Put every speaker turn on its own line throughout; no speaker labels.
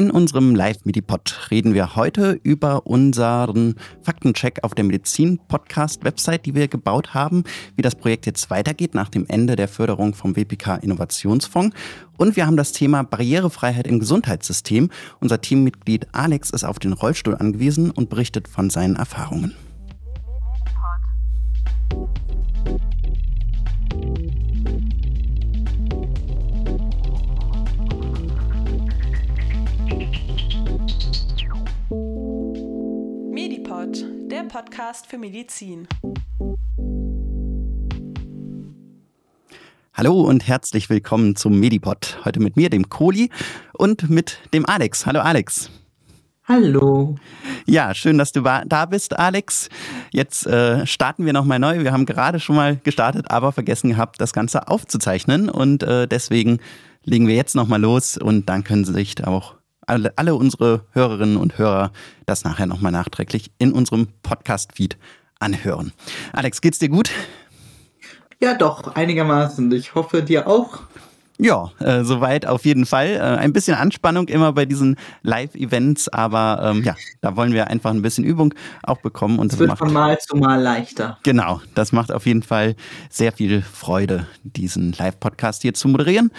In unserem Live-Medipod reden wir heute über unseren Faktencheck auf der Medizin-Podcast-Website, die wir gebaut haben, wie das Projekt jetzt weitergeht nach dem Ende der Förderung vom WPK Innovationsfonds. Und wir haben das Thema Barrierefreiheit im Gesundheitssystem. Unser Teammitglied Alex ist auf den Rollstuhl angewiesen und berichtet von seinen Erfahrungen.
Podcast für Medizin.
Hallo und herzlich willkommen zum Medipod. Heute mit mir, dem Kohli und mit dem Alex. Hallo Alex.
Hallo.
Ja, schön, dass du da bist, Alex. Jetzt äh, starten wir nochmal neu. Wir haben gerade schon mal gestartet, aber vergessen gehabt, das Ganze aufzuzeichnen. Und äh, deswegen legen wir jetzt nochmal los und dann können Sie sich auch alle, alle unsere Hörerinnen und Hörer das nachher nochmal nachträglich in unserem Podcast-Feed anhören. Alex, geht's dir gut?
Ja, doch, einigermaßen. Ich hoffe, dir auch.
Ja, äh, soweit auf jeden Fall. Äh, ein bisschen Anspannung immer bei diesen Live-Events, aber ähm, ja, da wollen wir einfach ein bisschen Übung auch bekommen.
Und es wird von Mal zu Mal leichter.
Genau, das macht auf jeden Fall sehr viel Freude, diesen Live-Podcast hier zu moderieren.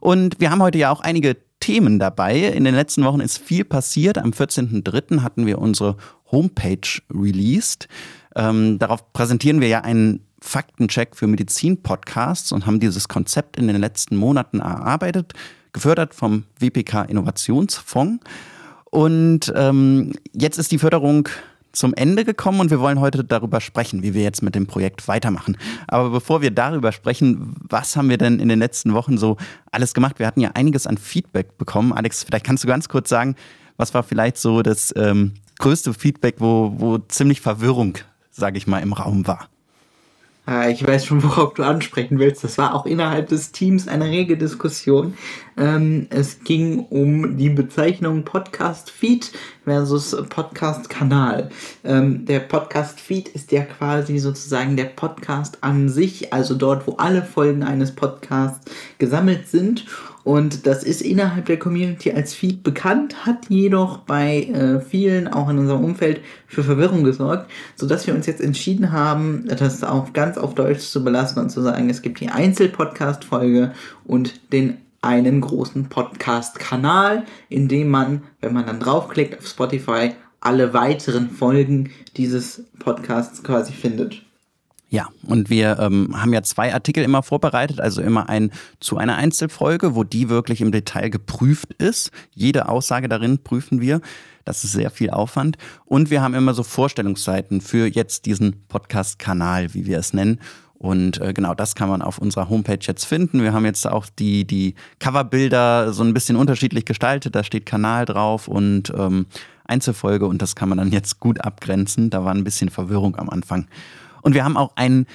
Und wir haben heute ja auch einige Themen dabei. In den letzten Wochen ist viel passiert. Am 14.03. hatten wir unsere Homepage released. Ähm, darauf präsentieren wir ja einen Faktencheck für Medizin-Podcasts und haben dieses Konzept in den letzten Monaten erarbeitet, gefördert vom WPK Innovationsfonds. Und ähm, jetzt ist die Förderung zum Ende gekommen und wir wollen heute darüber sprechen, wie wir jetzt mit dem Projekt weitermachen. Aber bevor wir darüber sprechen, was haben wir denn in den letzten Wochen so alles gemacht? Wir hatten ja einiges an Feedback bekommen. Alex, vielleicht kannst du ganz kurz sagen, was war vielleicht so das ähm, größte Feedback, wo, wo ziemlich Verwirrung, sage ich mal, im Raum war?
Ah, ich weiß schon, worauf du ansprechen willst. Das war auch innerhalb des Teams eine rege Diskussion. Ähm, es ging um die Bezeichnung Podcast Feed versus Podcast Kanal. Ähm, der Podcast Feed ist ja quasi sozusagen der Podcast an sich, also dort, wo alle Folgen eines Podcasts gesammelt sind. Und das ist innerhalb der Community als Feed bekannt, hat jedoch bei äh, vielen, auch in unserem Umfeld, für Verwirrung gesorgt, sodass wir uns jetzt entschieden haben, das auch ganz auf Deutsch zu belassen und zu sagen, es gibt die Einzelpodcast-Folge und den einen großen Podcast-Kanal, in dem man, wenn man dann draufklickt auf Spotify, alle weiteren Folgen dieses Podcasts quasi findet.
Ja, und wir ähm, haben ja zwei Artikel immer vorbereitet, also immer ein zu einer Einzelfolge, wo die wirklich im Detail geprüft ist. Jede Aussage darin prüfen wir. Das ist sehr viel Aufwand. Und wir haben immer so Vorstellungsseiten für jetzt diesen Podcast-Kanal, wie wir es nennen. Und äh, genau das kann man auf unserer Homepage jetzt finden. Wir haben jetzt auch die, die Coverbilder so ein bisschen unterschiedlich gestaltet. Da steht Kanal drauf und ähm, Einzelfolge und das kann man dann jetzt gut abgrenzen. Da war ein bisschen Verwirrung am Anfang. Und wir haben auch einen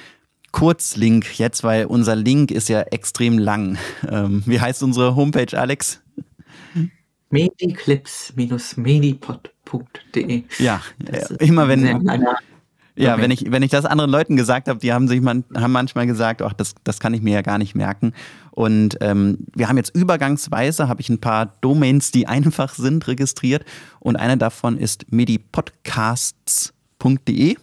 Kurzlink jetzt, weil unser Link ist ja extrem lang. Ähm, wie heißt unsere Homepage, Alex?
mediclips-medipod.de.
Ja, immer wenn. Ja, wenn ich, wenn ich das anderen Leuten gesagt habe, die haben sich man, haben manchmal gesagt, ach, das, das kann ich mir ja gar nicht merken. Und ähm, wir haben jetzt übergangsweise, habe ich ein paar Domains, die einfach sind, registriert. Und eine davon ist medipodcasts.de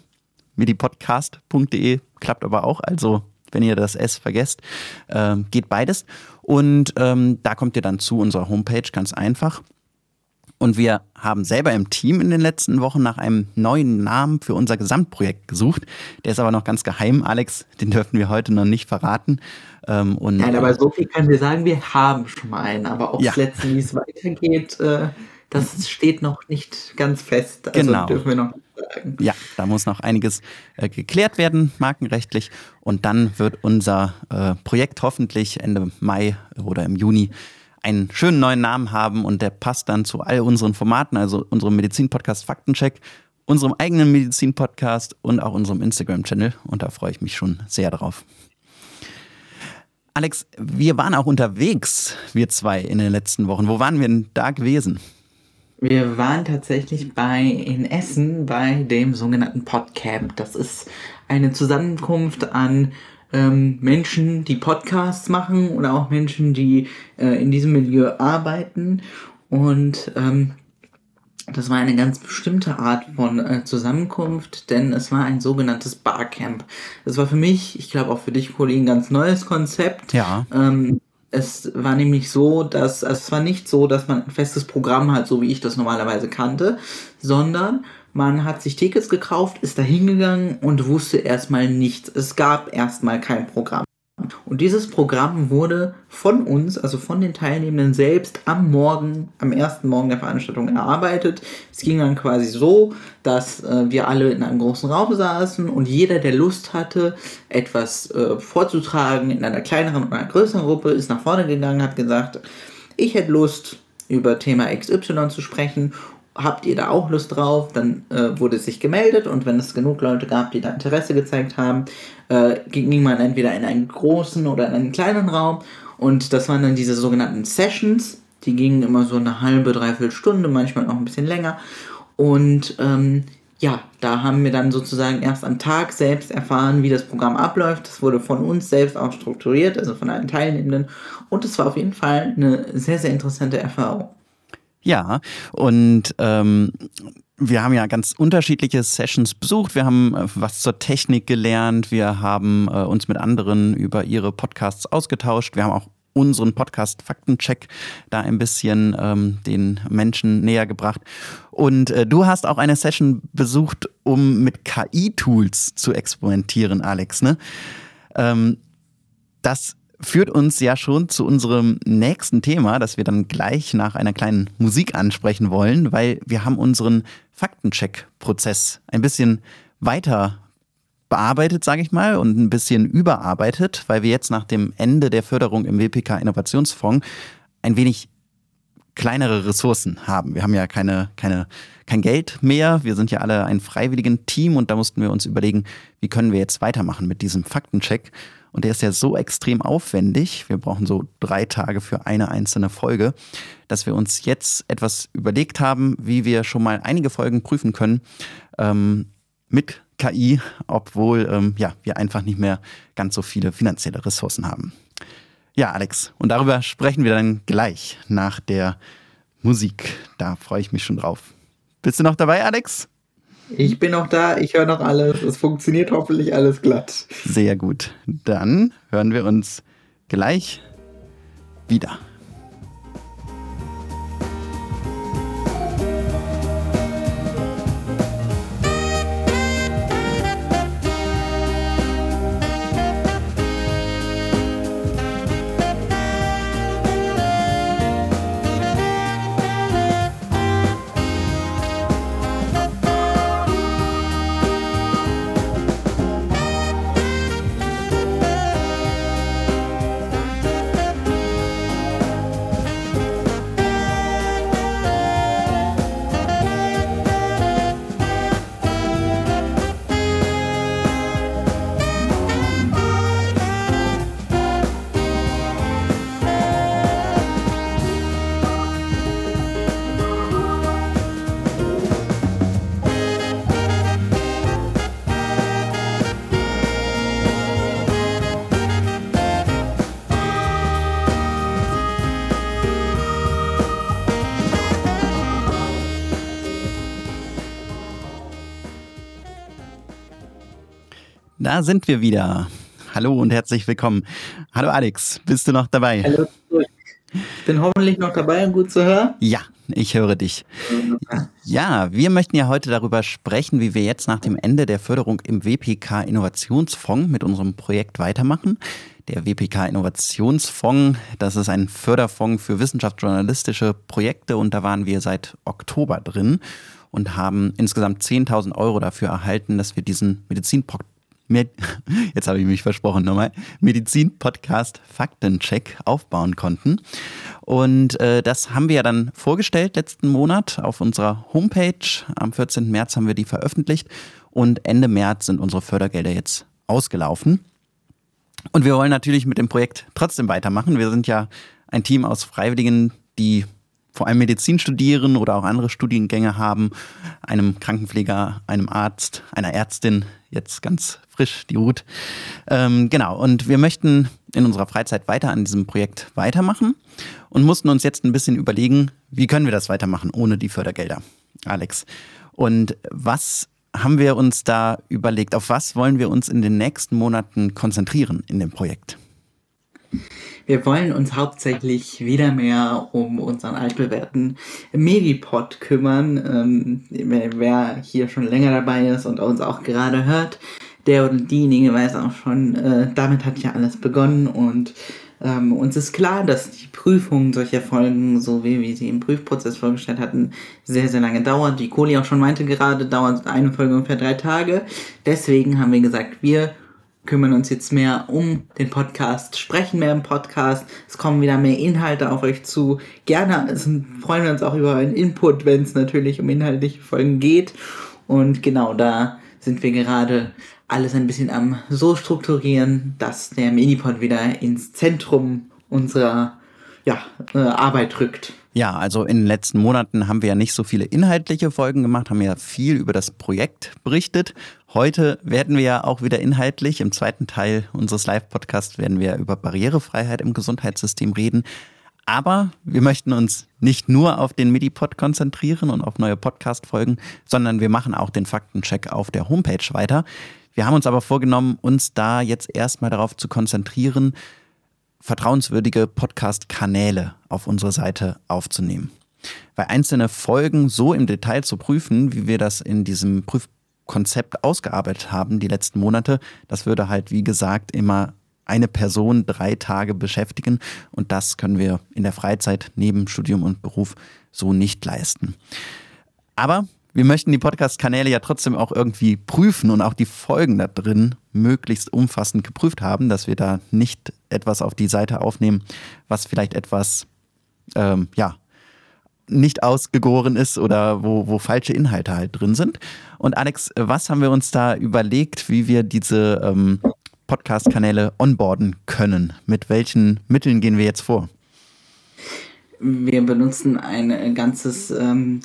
medipodcast.de klappt aber auch. Also wenn ihr das S vergesst, äh, geht beides. Und ähm, da kommt ihr dann zu unserer Homepage ganz einfach. Und wir haben selber im Team in den letzten Wochen nach einem neuen Namen für unser Gesamtprojekt gesucht. Der ist aber noch ganz geheim, Alex. Den dürfen wir heute noch nicht verraten.
Ähm, und, Nein, aber so viel können wir sagen, wir haben schon mal einen. Aber ob ja. es letztendlich wie es weitergeht, äh, das steht noch nicht ganz fest.
Also genau. dürfen wir noch sagen. Ja, da muss noch einiges äh, geklärt werden, markenrechtlich. Und dann wird unser äh, Projekt hoffentlich Ende Mai oder im Juni einen schönen neuen Namen haben und der passt dann zu all unseren Formaten, also unserem Medizin-Podcast Faktencheck, unserem eigenen Medizin-Podcast und auch unserem Instagram-Channel. Und da freue ich mich schon sehr drauf. Alex, wir waren auch unterwegs, wir zwei, in den letzten Wochen. Wo waren wir denn da gewesen?
Wir waren tatsächlich bei in Essen bei dem sogenannten Podcamp. Das ist eine Zusammenkunft an ähm, Menschen, die Podcasts machen oder auch Menschen, die äh, in diesem Milieu arbeiten. Und ähm, das war eine ganz bestimmte Art von äh, Zusammenkunft, denn es war ein sogenanntes Barcamp. Das war für mich, ich glaube auch für dich, Coli, ein ganz neues Konzept.
Ja.
Ähm, es war nämlich so, dass, also es war nicht so, dass man ein festes Programm hat, so wie ich das normalerweise kannte, sondern man hat sich Tickets gekauft, ist da hingegangen und wusste erstmal nichts. Es gab erstmal kein Programm. Und dieses Programm wurde von uns, also von den Teilnehmenden selbst, am Morgen, am ersten Morgen der Veranstaltung erarbeitet. Es ging dann quasi so, dass äh, wir alle in einem großen Raum saßen und jeder, der Lust hatte, etwas äh, vorzutragen in einer kleineren oder einer größeren Gruppe, ist nach vorne gegangen, hat gesagt, ich hätte Lust, über Thema XY zu sprechen habt ihr da auch Lust drauf? Dann äh, wurde sich gemeldet und wenn es genug Leute gab, die da Interesse gezeigt haben, äh, ging man entweder in einen großen oder in einen kleinen Raum und das waren dann diese sogenannten Sessions. Die gingen immer so eine halbe, dreiviertel Stunde, manchmal auch ein bisschen länger. Und ähm, ja, da haben wir dann sozusagen erst am Tag selbst erfahren, wie das Programm abläuft. Das wurde von uns selbst auch strukturiert, also von allen Teilnehmenden. Und es war auf jeden Fall eine sehr, sehr interessante Erfahrung.
Ja, und ähm, wir haben ja ganz unterschiedliche Sessions besucht. Wir haben äh, was zur Technik gelernt. Wir haben äh, uns mit anderen über ihre Podcasts ausgetauscht. Wir haben auch unseren Podcast Faktencheck da ein bisschen ähm, den Menschen näher gebracht. Und äh, du hast auch eine Session besucht, um mit KI-Tools zu experimentieren, Alex. Ne? Ähm, das führt uns ja schon zu unserem nächsten Thema, das wir dann gleich nach einer kleinen Musik ansprechen wollen, weil wir haben unseren Faktencheck-Prozess ein bisschen weiter bearbeitet, sage ich mal, und ein bisschen überarbeitet, weil wir jetzt nach dem Ende der Förderung im WPK Innovationsfonds ein wenig kleinere Ressourcen haben. Wir haben ja keine, keine, kein Geld mehr. Wir sind ja alle ein freiwilligen Team und da mussten wir uns überlegen, wie können wir jetzt weitermachen mit diesem Faktencheck. Und der ist ja so extrem aufwendig, wir brauchen so drei Tage für eine einzelne Folge, dass wir uns jetzt etwas überlegt haben, wie wir schon mal einige Folgen prüfen können ähm, mit KI, obwohl ähm, ja, wir einfach nicht mehr ganz so viele finanzielle Ressourcen haben. Ja, Alex, und darüber sprechen wir dann gleich nach der Musik. Da freue ich mich schon drauf. Bist du noch dabei, Alex?
Ich bin noch da, ich höre noch alles. Es funktioniert hoffentlich alles glatt.
Sehr gut. Dann hören wir uns gleich wieder. Da sind wir wieder. Hallo und herzlich willkommen. Hallo Alex, bist du noch dabei?
Hallo zurück. Bin hoffentlich noch dabei und gut zu hören?
Ja, ich höre dich. Ja, wir möchten ja heute darüber sprechen, wie wir jetzt nach dem Ende der Förderung im WPK Innovationsfonds mit unserem Projekt weitermachen. Der WPK Innovationsfonds, das ist ein Förderfonds für wissenschaftsjournalistische Projekte und da waren wir seit Oktober drin und haben insgesamt 10.000 Euro dafür erhalten, dass wir diesen Medizinpodcast jetzt habe ich mich versprochen nochmal, Medizin-Podcast Faktencheck aufbauen konnten. Und äh, das haben wir ja dann vorgestellt letzten Monat auf unserer Homepage. Am 14. März haben wir die veröffentlicht und Ende März sind unsere Fördergelder jetzt ausgelaufen. Und wir wollen natürlich mit dem Projekt trotzdem weitermachen. Wir sind ja ein Team aus Freiwilligen, die vor allem Medizin studieren oder auch andere Studiengänge haben, einem Krankenpfleger, einem Arzt, einer Ärztin, jetzt ganz frisch, die Ruth. Ähm, genau, und wir möchten in unserer Freizeit weiter an diesem Projekt weitermachen und mussten uns jetzt ein bisschen überlegen, wie können wir das weitermachen ohne die Fördergelder. Alex. Und was haben wir uns da überlegt? Auf was wollen wir uns in den nächsten Monaten konzentrieren in dem Projekt?
Wir wollen uns hauptsächlich wieder mehr um unseren altbewährten Medipod kümmern. Ähm, wer hier schon länger dabei ist und uns auch gerade hört, der oder diejenige weiß auch schon, äh, damit hat ja alles begonnen und ähm, uns ist klar, dass die Prüfung solcher Folgen, so wie wir sie im Prüfprozess vorgestellt hatten, sehr, sehr lange dauert. Wie Kohli auch schon meinte gerade, dauert eine Folge ungefähr drei Tage. Deswegen haben wir gesagt, wir kümmern uns jetzt mehr um den Podcast, sprechen mehr im Podcast. Es kommen wieder mehr Inhalte auf euch zu. Gerne also freuen wir uns auch über einen Input, wenn es natürlich um inhaltliche Folgen geht. Und genau da sind wir gerade alles ein bisschen am so strukturieren, dass der Minipod wieder ins Zentrum unserer ja, äh, Arbeit rückt.
Ja, also in den letzten Monaten haben wir ja nicht so viele inhaltliche Folgen gemacht, haben ja viel über das Projekt berichtet. Heute werden wir ja auch wieder inhaltlich. Im zweiten Teil unseres Live-Podcasts werden wir über Barrierefreiheit im Gesundheitssystem reden. Aber wir möchten uns nicht nur auf den Medipod konzentrieren und auf neue Podcast-Folgen, sondern wir machen auch den Faktencheck auf der Homepage weiter. Wir haben uns aber vorgenommen, uns da jetzt erstmal darauf zu konzentrieren, vertrauenswürdige Podcast-Kanäle auf unsere Seite aufzunehmen. Weil einzelne Folgen so im Detail zu prüfen, wie wir das in diesem Prüfkonzept ausgearbeitet haben, die letzten Monate, das würde halt, wie gesagt, immer eine Person drei Tage beschäftigen. Und das können wir in der Freizeit neben Studium und Beruf so nicht leisten. Aber wir möchten die Podcast-Kanäle ja trotzdem auch irgendwie prüfen und auch die Folgen da drin möglichst umfassend geprüft haben, dass wir da nicht etwas auf die Seite aufnehmen, was vielleicht etwas, ähm, ja, nicht ausgegoren ist oder wo, wo falsche Inhalte halt drin sind. Und Alex, was haben wir uns da überlegt, wie wir diese ähm, Podcast-Kanäle onboarden können? Mit welchen Mitteln gehen wir jetzt vor?
Wir benutzen ein ganzes ähm,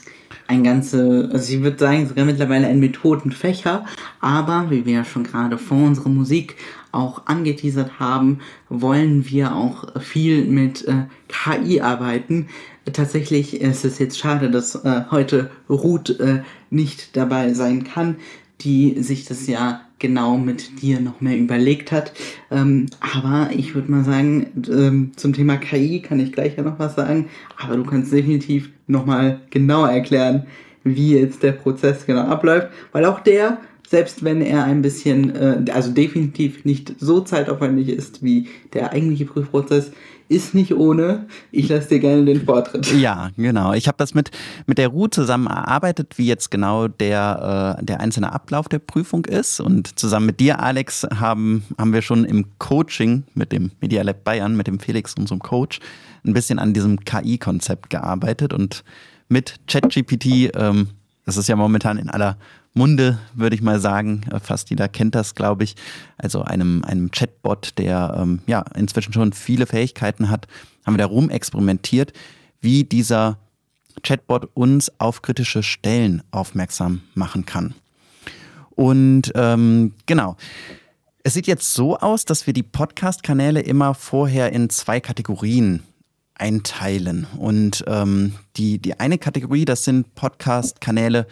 ein ganze, also ich würde sagen, sogar mittlerweile ein Methodenfächer, aber wie wir ja schon gerade vor unserer Musik auch angeteasert haben, wollen wir auch viel mit äh, KI arbeiten. Tatsächlich ist es jetzt schade, dass äh, heute Ruth äh, nicht dabei sein kann, die sich das ja genau mit dir noch mehr überlegt hat. Ähm, aber ich würde mal sagen, ähm, zum Thema KI kann ich gleich ja noch was sagen, aber du kannst definitiv nochmal genauer erklären, wie jetzt der Prozess genau abläuft, weil auch der, selbst wenn er ein bisschen, äh, also definitiv nicht so zeitaufwendig ist wie der eigentliche Prüfprozess, ist nicht ohne. Ich lasse dir gerne den Vortritt.
Ja, genau. Ich habe das mit, mit der Ruhe zusammen erarbeitet, wie jetzt genau der, äh, der einzelne Ablauf der Prüfung ist. Und zusammen mit dir, Alex, haben, haben wir schon im Coaching mit dem Media Lab Bayern, mit dem Felix, unserem Coach, ein bisschen an diesem KI-Konzept gearbeitet. Und mit ChatGPT, ähm, das ist ja momentan in aller Munde, würde ich mal sagen. Äh, fast jeder kennt das, glaube ich. Also einem, einem Chatbot, der ähm, ja inzwischen schon viele Fähigkeiten hat, haben wir da rum experimentiert, wie dieser Chatbot uns auf kritische Stellen aufmerksam machen kann. Und ähm, genau. Es sieht jetzt so aus, dass wir die Podcast-Kanäle immer vorher in zwei Kategorien einteilen. Und ähm, die, die eine Kategorie, das sind Podcast-Kanäle,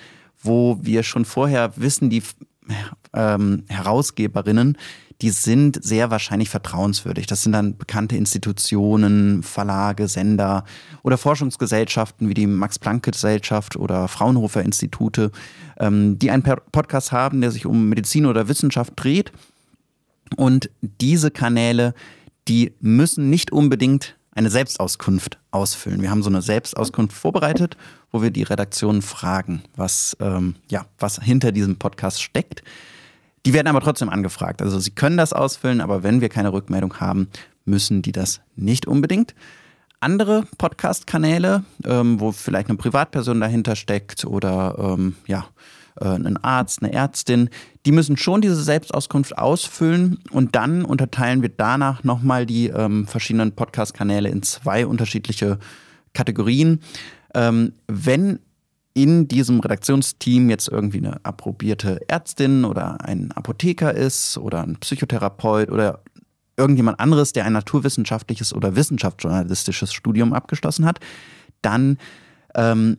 wo wir schon vorher wissen, die ähm, Herausgeberinnen, die sind sehr wahrscheinlich vertrauenswürdig. Das sind dann bekannte Institutionen, Verlage, Sender oder Forschungsgesellschaften wie die Max-Planck-Gesellschaft oder Fraunhofer-Institute, ähm, die einen Podcast haben, der sich um Medizin oder Wissenschaft dreht. Und diese Kanäle, die müssen nicht unbedingt eine Selbstauskunft ausfüllen. Wir haben so eine Selbstauskunft vorbereitet, wo wir die Redaktion fragen, was, ähm, ja, was hinter diesem Podcast steckt. Die werden aber trotzdem angefragt. Also sie können das ausfüllen, aber wenn wir keine Rückmeldung haben, müssen die das nicht unbedingt. Andere Podcast-Kanäle, ähm, wo vielleicht eine Privatperson dahinter steckt oder ähm, ja, äh, ein Arzt, eine Ärztin, die müssen schon diese Selbstauskunft ausfüllen und dann unterteilen wir danach nochmal die ähm, verschiedenen Podcast-Kanäle in zwei unterschiedliche Kategorien. Ähm, wenn in diesem Redaktionsteam jetzt irgendwie eine approbierte Ärztin oder ein Apotheker ist oder ein Psychotherapeut oder irgendjemand anderes, der ein naturwissenschaftliches oder wissenschaftsjournalistisches Studium abgeschlossen hat, dann ähm,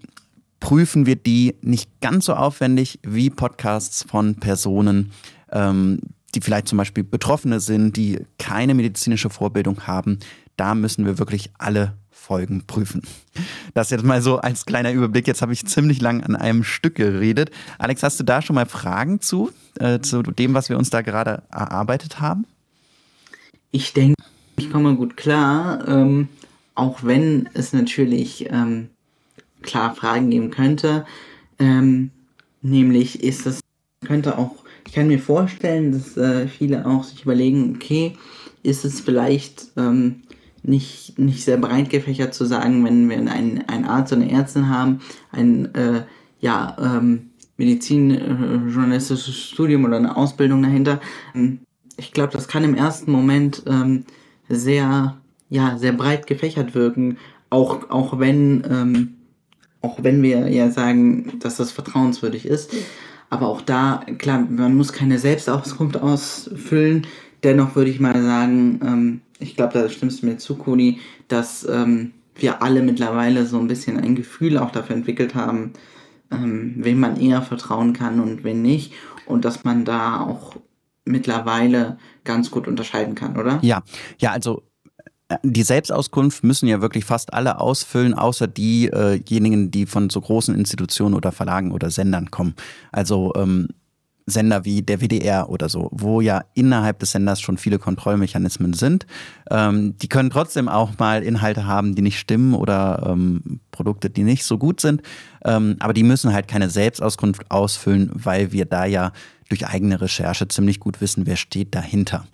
prüfen wir die nicht ganz so aufwendig wie Podcasts von Personen, ähm, die vielleicht zum Beispiel Betroffene sind, die keine medizinische Vorbildung haben. Da müssen wir wirklich alle Folgen prüfen. Das jetzt mal so als kleiner Überblick. Jetzt habe ich ziemlich lang an einem Stück geredet. Alex, hast du da schon mal Fragen zu, äh, zu dem, was wir uns da gerade erarbeitet haben?
Ich denke, ich komme gut klar, ähm, auch wenn es natürlich ähm, klar Fragen geben könnte. Ähm, nämlich ist es, könnte auch, ich kann mir vorstellen, dass äh, viele auch sich überlegen, okay, ist es vielleicht ähm, nicht, nicht sehr breit gefächert zu sagen, wenn wir einen, einen Arzt oder eine Ärztin haben, ein äh, ja, ähm, medizinjournalistisches äh, Studium oder eine Ausbildung dahinter. Ähm, ich glaube, das kann im ersten Moment ähm, sehr, ja, sehr breit gefächert wirken, auch, auch wenn, ähm, auch wenn wir ja sagen, dass das vertrauenswürdig ist. Aber auch da, klar, man muss keine Selbstauskunft ausfüllen. Dennoch würde ich mal sagen, ähm, ich glaube, da stimmst du mir zu, Kuni, dass ähm, wir alle mittlerweile so ein bisschen ein Gefühl auch dafür entwickelt haben, ähm, wem man eher vertrauen kann und wen nicht. Und dass man da auch mittlerweile ganz gut unterscheiden kann, oder?
Ja, ja, also die Selbstauskunft müssen ja wirklich fast alle ausfüllen, außer diejenigen, die von so großen Institutionen oder Verlagen oder Sendern kommen. Also ähm, Sender wie der WDR oder so, wo ja innerhalb des Senders schon viele Kontrollmechanismen sind. Ähm, die können trotzdem auch mal Inhalte haben, die nicht stimmen oder ähm, Produkte, die nicht so gut sind. Ähm, aber die müssen halt keine Selbstauskunft ausfüllen, weil wir da ja durch eigene Recherche ziemlich gut wissen, wer steht dahinter.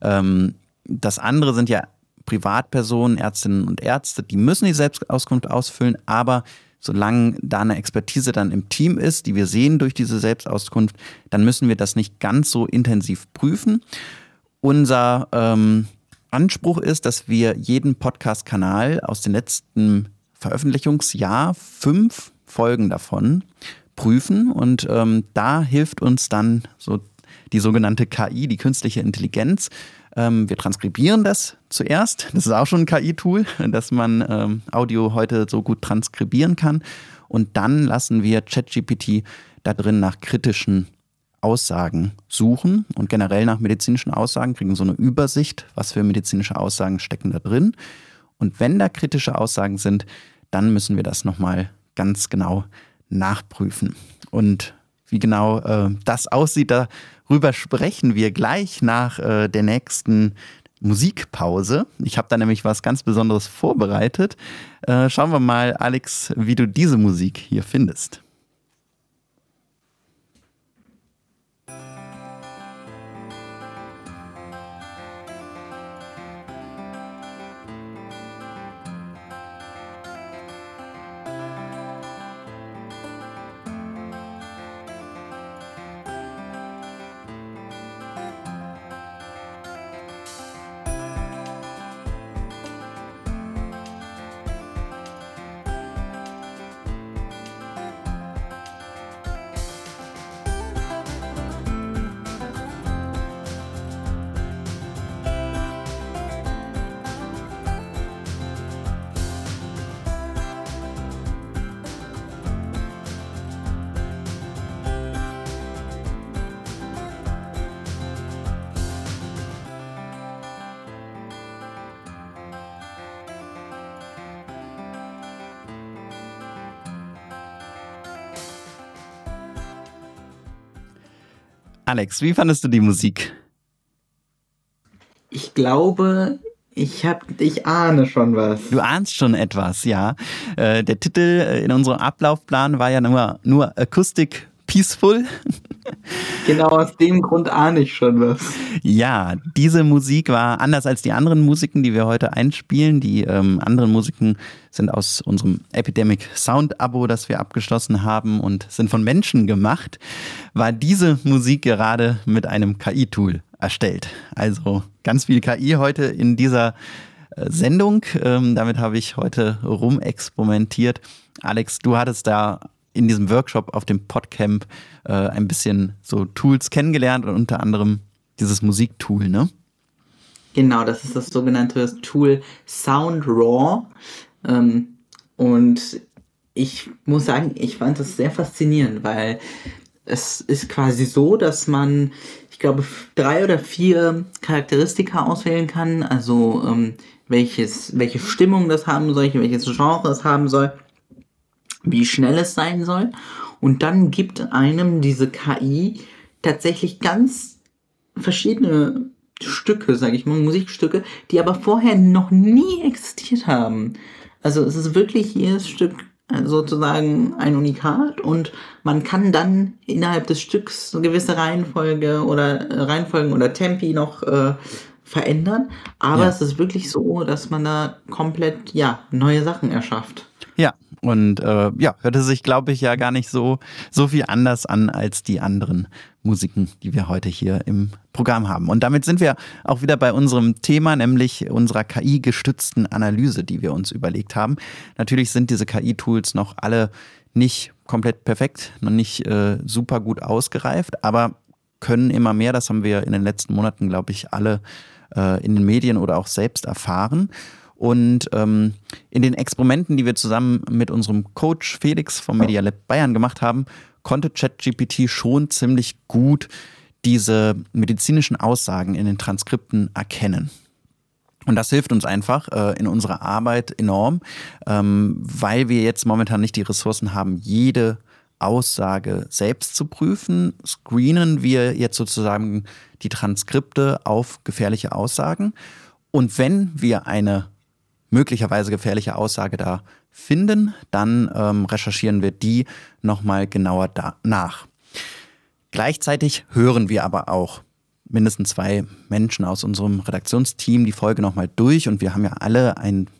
Ähm, das andere sind ja Privatpersonen, Ärztinnen und Ärzte, die müssen die Selbstauskunft ausfüllen, aber solange da eine Expertise dann im Team ist, die wir sehen durch diese Selbstauskunft, dann müssen wir das nicht ganz so intensiv prüfen. Unser ähm, Anspruch ist, dass wir jeden Podcast-Kanal aus dem letzten Veröffentlichungsjahr fünf Folgen davon prüfen und ähm, da hilft uns dann so die sogenannte KI, die künstliche Intelligenz, ähm, wir transkribieren das zuerst. Das ist auch schon ein KI-Tool, dass man ähm, Audio heute so gut transkribieren kann. Und dann lassen wir ChatGPT da drin nach kritischen Aussagen suchen und generell nach medizinischen Aussagen, kriegen so eine Übersicht, was für medizinische Aussagen stecken da drin. Und wenn da kritische Aussagen sind, dann müssen wir das nochmal ganz genau nachprüfen. Und wie genau äh, das aussieht, darüber sprechen wir gleich nach äh, der nächsten Musikpause. Ich habe da nämlich was ganz Besonderes vorbereitet. Äh, schauen wir mal, Alex, wie du diese Musik hier findest. Alex, wie fandest du die Musik?
Ich glaube, ich hab, ich ahne schon was.
Du ahnst schon etwas, ja. Äh, der Titel äh, in unserem Ablaufplan war ja nur, nur Acoustic Peaceful.
Genau aus dem Grund ahne ich schon was.
Ja, diese Musik war anders als die anderen Musiken, die wir heute einspielen. Die ähm, anderen Musiken sind aus unserem Epidemic Sound Abo, das wir abgeschlossen haben und sind von Menschen gemacht. War diese Musik gerade mit einem KI-Tool erstellt. Also ganz viel KI heute in dieser äh, Sendung. Ähm, damit habe ich heute rumexperimentiert. Alex, du hattest da in diesem Workshop auf dem Podcamp äh, ein bisschen so Tools kennengelernt und unter anderem dieses Musiktool, ne?
Genau, das ist das sogenannte Tool Sound Raw. Ähm, und ich muss sagen, ich fand das sehr faszinierend, weil es ist quasi so, dass man, ich glaube, drei oder vier Charakteristika auswählen kann, also ähm, welches, welche Stimmung das haben soll, welches Genre es haben soll, wie schnell es sein soll. Und dann gibt einem diese KI tatsächlich ganz verschiedene Stücke, sage ich mal, Musikstücke, die aber vorher noch nie existiert haben. Also es ist wirklich jedes Stück sozusagen ein Unikat und man kann dann innerhalb des Stücks eine gewisse Reihenfolge oder äh, Reihenfolgen oder Tempi noch äh, verändern. Aber ja. es ist wirklich so, dass man da komplett ja neue Sachen erschafft.
Ja, und äh, ja, hörte sich, glaube ich, ja gar nicht so, so viel anders an als die anderen Musiken, die wir heute hier im Programm haben. Und damit sind wir auch wieder bei unserem Thema, nämlich unserer KI-gestützten Analyse, die wir uns überlegt haben. Natürlich sind diese KI-Tools noch alle nicht komplett perfekt, noch nicht äh, super gut ausgereift, aber können immer mehr. Das haben wir in den letzten Monaten, glaube ich, alle äh, in den Medien oder auch selbst erfahren. Und ähm, in den Experimenten, die wir zusammen mit unserem Coach Felix vom Media Lab Bayern gemacht haben, konnte ChatGPT schon ziemlich gut diese medizinischen Aussagen in den Transkripten erkennen. Und das hilft uns einfach äh, in unserer Arbeit enorm, ähm, weil wir jetzt momentan nicht die Ressourcen haben, jede Aussage selbst zu prüfen, screenen wir jetzt sozusagen die Transkripte auf gefährliche Aussagen. Und wenn wir eine möglicherweise gefährliche Aussage da finden, dann ähm, recherchieren wir die nochmal genauer nach. Gleichzeitig hören wir aber auch mindestens zwei Menschen aus unserem Redaktionsteam die Folge nochmal durch und wir haben ja alle ein,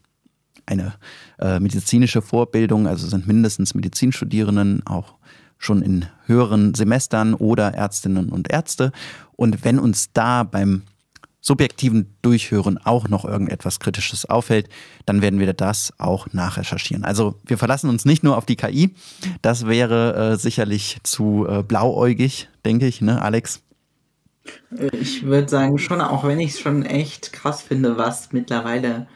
eine äh, medizinische Vorbildung, also sind mindestens Medizinstudierenden auch schon in höheren Semestern oder Ärztinnen und Ärzte. Und wenn uns da beim subjektiven Durchhören auch noch irgendetwas Kritisches auffällt, dann werden wir das auch nachrecherchieren. Also wir verlassen uns nicht nur auf die KI. Das wäre äh, sicherlich zu äh, blauäugig, denke ich, ne, Alex?
Ich würde sagen, schon, auch wenn ich es schon echt krass finde, was mittlerweile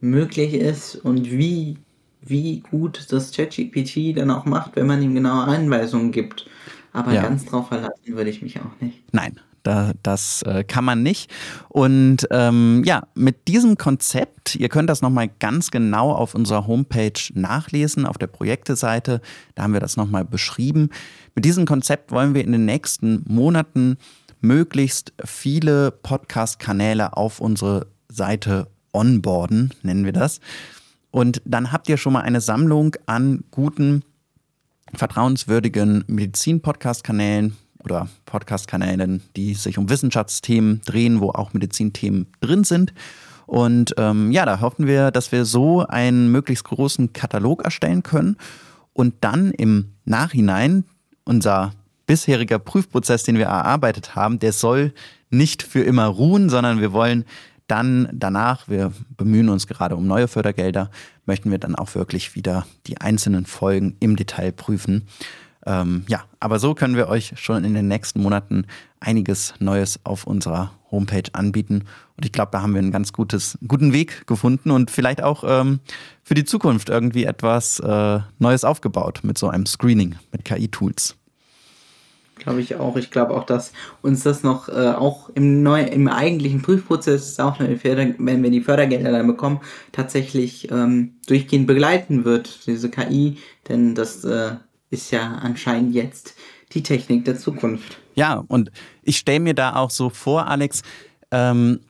möglich ist und wie, wie gut das ChatGPT dann auch macht, wenn man ihm genaue Anweisungen gibt. Aber ja. ganz drauf verlassen würde ich mich auch nicht.
Nein, da, das äh, kann man nicht. Und ähm, ja, mit diesem Konzept, ihr könnt das nochmal ganz genau auf unserer Homepage nachlesen, auf der Projekteseite. Da haben wir das nochmal beschrieben. Mit diesem Konzept wollen wir in den nächsten Monaten möglichst viele Podcast-Kanäle auf unsere Seite onboarden, nennen wir das. Und dann habt ihr schon mal eine Sammlung an guten, vertrauenswürdigen Medizin-Podcast-Kanälen, oder Podcast-Kanälen, die sich um Wissenschaftsthemen drehen, wo auch Medizinthemen drin sind. Und ähm, ja, da hoffen wir, dass wir so einen möglichst großen Katalog erstellen können und dann im Nachhinein unser bisheriger Prüfprozess, den wir erarbeitet haben, der soll nicht für immer ruhen, sondern wir wollen dann danach, wir bemühen uns gerade um neue Fördergelder, möchten wir dann auch wirklich wieder die einzelnen Folgen im Detail prüfen ähm, ja, aber so können wir euch schon in den nächsten Monaten einiges Neues auf unserer Homepage anbieten. Und ich glaube, da haben wir einen ganz gutes, guten Weg gefunden und vielleicht auch ähm, für die Zukunft irgendwie etwas äh, Neues aufgebaut mit so einem Screening mit KI-Tools.
Glaube ich auch. Ich glaube auch, dass uns das noch äh, auch im, neu, im eigentlichen Prüfprozess, auch wenn wir die Fördergelder dann bekommen, tatsächlich ähm, durchgehend begleiten wird, diese KI. Denn das äh, ist ja anscheinend jetzt die Technik der Zukunft.
Ja, und ich stelle mir da auch so vor, Alex, ähm,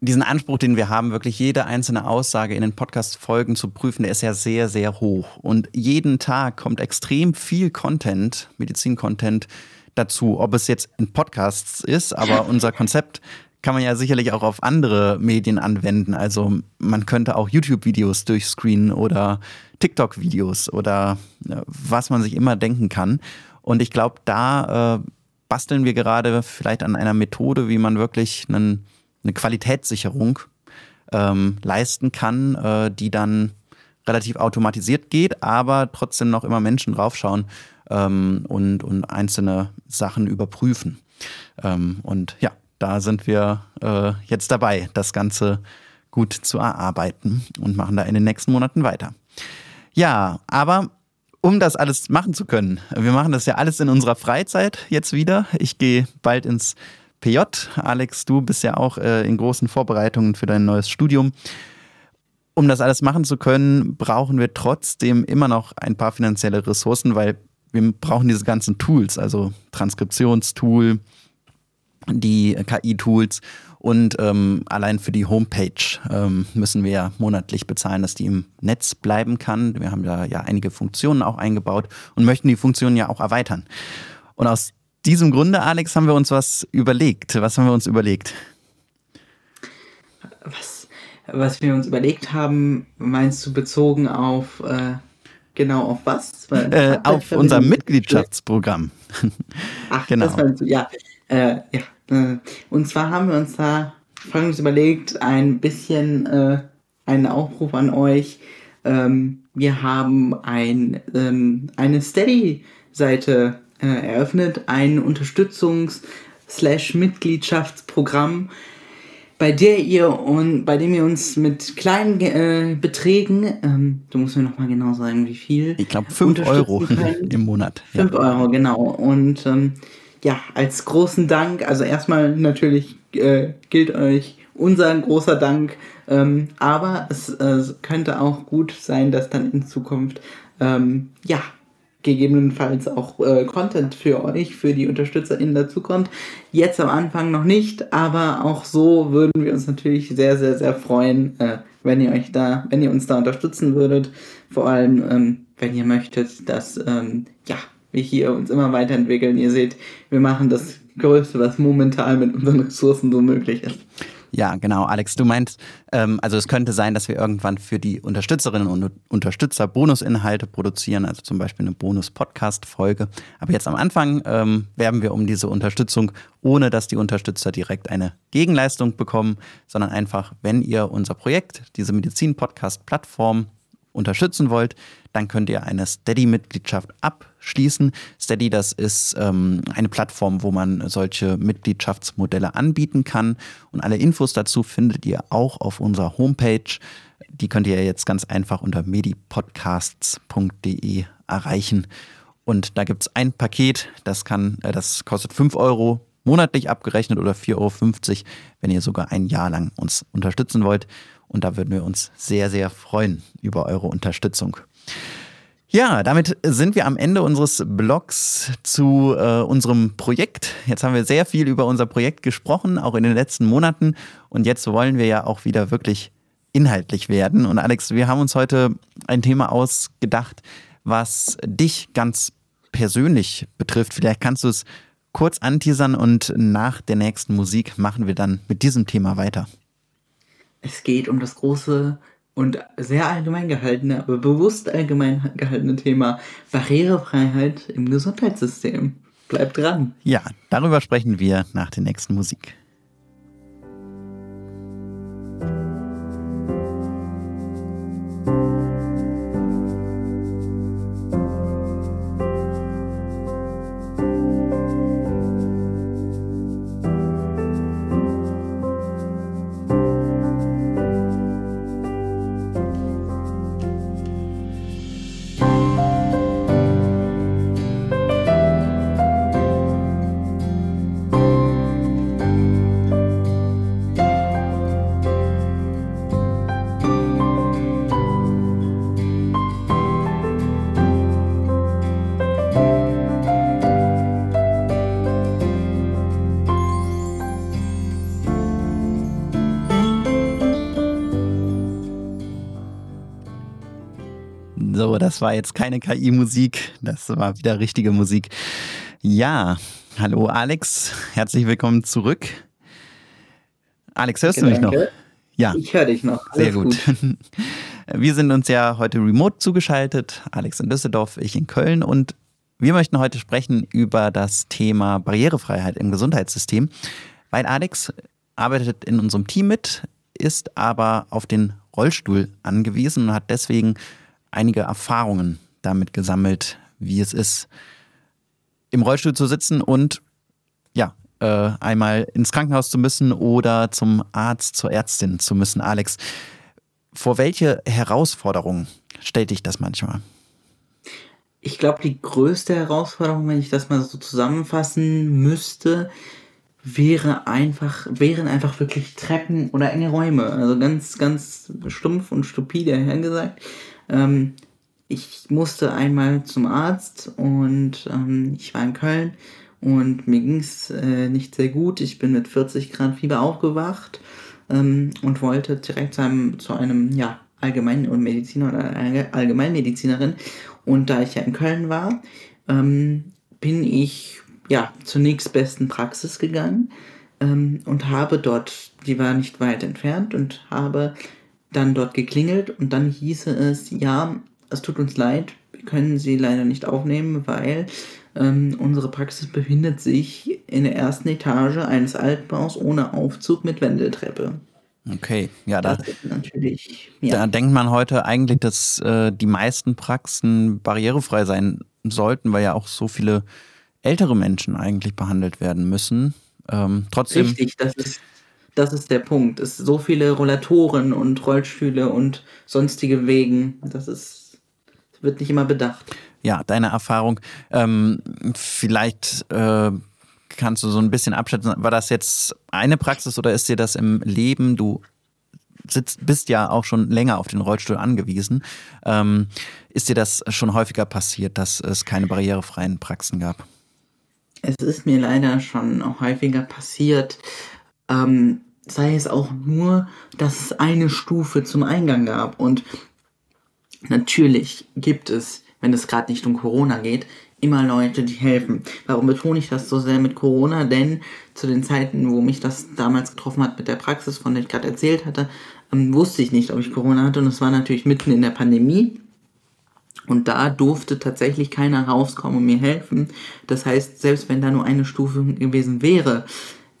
diesen Anspruch, den wir haben, wirklich jede einzelne Aussage in den Podcast-Folgen zu prüfen, der ist ja sehr, sehr hoch. Und jeden Tag kommt extrem viel Content, Medizin-Content dazu, ob es jetzt in Podcasts ist, aber unser Konzept kann man ja sicherlich auch auf andere Medien anwenden. Also man könnte auch YouTube-Videos durchscreenen oder TikTok-Videos oder äh, was man sich immer denken kann. Und ich glaube, da äh, basteln wir gerade vielleicht an einer Methode, wie man wirklich einen, eine Qualitätssicherung ähm, leisten kann, äh, die dann relativ automatisiert geht, aber trotzdem noch immer Menschen draufschauen ähm, und, und einzelne Sachen überprüfen. Ähm, und ja, da sind wir äh, jetzt dabei, das Ganze gut zu erarbeiten und machen da in den nächsten Monaten weiter. Ja, aber um das alles machen zu können, wir machen das ja alles in unserer Freizeit jetzt wieder. Ich gehe bald ins PJ. Alex, du bist ja auch äh, in großen Vorbereitungen für dein neues Studium. Um das alles machen zu können, brauchen wir trotzdem immer noch ein paar finanzielle Ressourcen, weil wir brauchen diese ganzen Tools, also Transkriptionstool, die KI-Tools und ähm, allein für die Homepage ähm, müssen wir ja monatlich bezahlen, dass die im Netz bleiben kann. Wir haben da ja einige Funktionen auch eingebaut und möchten die Funktionen ja auch erweitern. Und aus diesem Grunde, Alex, haben wir uns was überlegt. Was haben wir uns überlegt?
Was, was wir uns überlegt haben, meinst du bezogen auf äh, genau auf was?
Äh, auf unser Mitgliedschaftsprogramm.
Ach, genau. das meinst du, ja. Äh, ja. Äh, und zwar haben wir uns da folgendes überlegt, ein bisschen äh, einen Aufruf an euch. Ähm, wir haben ein, ähm, eine Steady-Seite äh, eröffnet, ein Unterstützungs-Mitgliedschaftsprogramm, bei der ihr und bei dem ihr uns mit kleinen äh, Beträgen, ähm, du musst mir noch mal genau sagen, wie viel.
Ich glaube 5 Euro im Monat.
5 ja. Euro, genau. Und ähm, ja, als großen Dank, also erstmal natürlich äh, gilt euch unser großer Dank, ähm, aber es äh, könnte auch gut sein, dass dann in Zukunft ähm, ja gegebenenfalls auch äh, Content für euch, für die UnterstützerInnen dazukommt. Jetzt am Anfang noch nicht, aber auch so würden wir uns natürlich sehr, sehr, sehr freuen, äh, wenn ihr euch da, wenn ihr uns da unterstützen würdet. Vor allem, ähm, wenn ihr möchtet, dass ähm, ja, wir hier uns immer weiterentwickeln. Ihr seht, wir machen das Größte, was momentan mit unseren Ressourcen so möglich ist.
Ja, genau, Alex, du meinst, ähm, also es könnte sein, dass wir irgendwann für die Unterstützerinnen und Unterstützer Bonusinhalte produzieren, also zum Beispiel eine Bonus-Podcast-Folge. Aber jetzt am Anfang ähm, werben wir um diese Unterstützung, ohne dass die Unterstützer direkt eine Gegenleistung bekommen, sondern einfach, wenn ihr unser Projekt, diese Medizin-Podcast-Plattform unterstützen wollt, dann könnt ihr eine Steady-Mitgliedschaft abschließen. Steady, das ist ähm, eine Plattform, wo man solche Mitgliedschaftsmodelle anbieten kann. Und alle Infos dazu findet ihr auch auf unserer Homepage. Die könnt ihr jetzt ganz einfach unter medipodcasts.de erreichen. Und da gibt es ein Paket, das kann, äh, das kostet 5 Euro monatlich abgerechnet oder 4,50 Euro, wenn ihr sogar ein Jahr lang uns unterstützen wollt. Und da würden wir uns sehr, sehr freuen über eure Unterstützung. Ja, damit sind wir am Ende unseres Blogs zu äh, unserem Projekt. Jetzt haben wir sehr viel über unser Projekt gesprochen, auch in den letzten Monaten. Und jetzt wollen wir ja auch wieder wirklich inhaltlich werden. Und Alex, wir haben uns heute ein Thema ausgedacht, was dich ganz persönlich betrifft. Vielleicht kannst du es kurz anteasern und nach der nächsten Musik machen wir dann mit diesem Thema weiter.
Es geht um das große und sehr allgemein gehaltene, aber bewusst allgemein gehaltene Thema Barrierefreiheit im Gesundheitssystem. Bleibt dran.
Ja, darüber sprechen wir nach der nächsten Musik. Das war jetzt keine KI-Musik, das war wieder richtige Musik. Ja, hallo Alex, herzlich willkommen zurück. Alex, hörst
Danke.
du mich noch?
Ja. Ich höre dich noch.
Alles Sehr gut. gut. Wir sind uns ja heute remote zugeschaltet. Alex in Düsseldorf, ich in Köln und wir möchten heute sprechen über das Thema Barrierefreiheit im Gesundheitssystem, weil Alex arbeitet in unserem Team mit, ist aber auf den Rollstuhl angewiesen und hat deswegen einige Erfahrungen damit gesammelt, wie es ist, im Rollstuhl zu sitzen und ja, äh, einmal ins Krankenhaus zu müssen oder zum Arzt, zur Ärztin zu müssen. Alex, vor welche Herausforderungen stellt dich das manchmal?
Ich glaube, die größte Herausforderung, wenn ich das mal so zusammenfassen müsste, wäre einfach, wären einfach wirklich Treppen oder enge Räume. Also ganz, ganz stumpf und stupide hergesagt. Ähm, ich musste einmal zum Arzt und ähm, ich war in Köln und mir ging es äh, nicht sehr gut. Ich bin mit 40 Grad Fieber aufgewacht ähm, und wollte direkt zu einem, zu einem ja, Allgemeinmediziner oder Allgemeinmedizinerin. Und da ich ja in Köln war, ähm, bin ich ja zur nächstbesten Praxis gegangen ähm, und habe dort, die war nicht weit entfernt, und habe dann dort geklingelt und dann hieße es, ja, es tut uns leid, wir können sie leider nicht aufnehmen, weil ähm, unsere Praxis befindet sich in der ersten Etage eines Altbaus ohne Aufzug mit Wendeltreppe.
Okay, ja, da, natürlich, ja. da denkt man heute eigentlich, dass äh, die meisten Praxen barrierefrei sein sollten, weil ja auch so viele ältere Menschen eigentlich behandelt werden müssen. Ähm, trotzdem.
Richtig, das ist, das ist der Punkt. Es so viele Rollatoren und Rollstühle und sonstige Wegen. Das ist, wird nicht immer bedacht.
Ja, deine Erfahrung. Ähm, vielleicht äh, kannst du so ein bisschen abschätzen, war das jetzt eine Praxis oder ist dir das im Leben, du sitzt, bist ja auch schon länger auf den Rollstuhl angewiesen, ähm, ist dir das schon häufiger passiert, dass es keine barrierefreien Praxen gab?
Es ist mir leider schon häufiger passiert, ähm, sei es auch nur, dass es eine Stufe zum Eingang gab. Und natürlich gibt es, wenn es gerade nicht um Corona geht, immer Leute, die helfen. Warum betone ich das so sehr mit Corona? Denn zu den Zeiten, wo mich das damals getroffen hat mit der Praxis, von der ich gerade erzählt hatte, ähm, wusste ich nicht, ob ich Corona hatte. Und es war natürlich mitten in der Pandemie. Und da durfte tatsächlich keiner rauskommen und mir helfen. Das heißt, selbst wenn da nur eine Stufe gewesen wäre,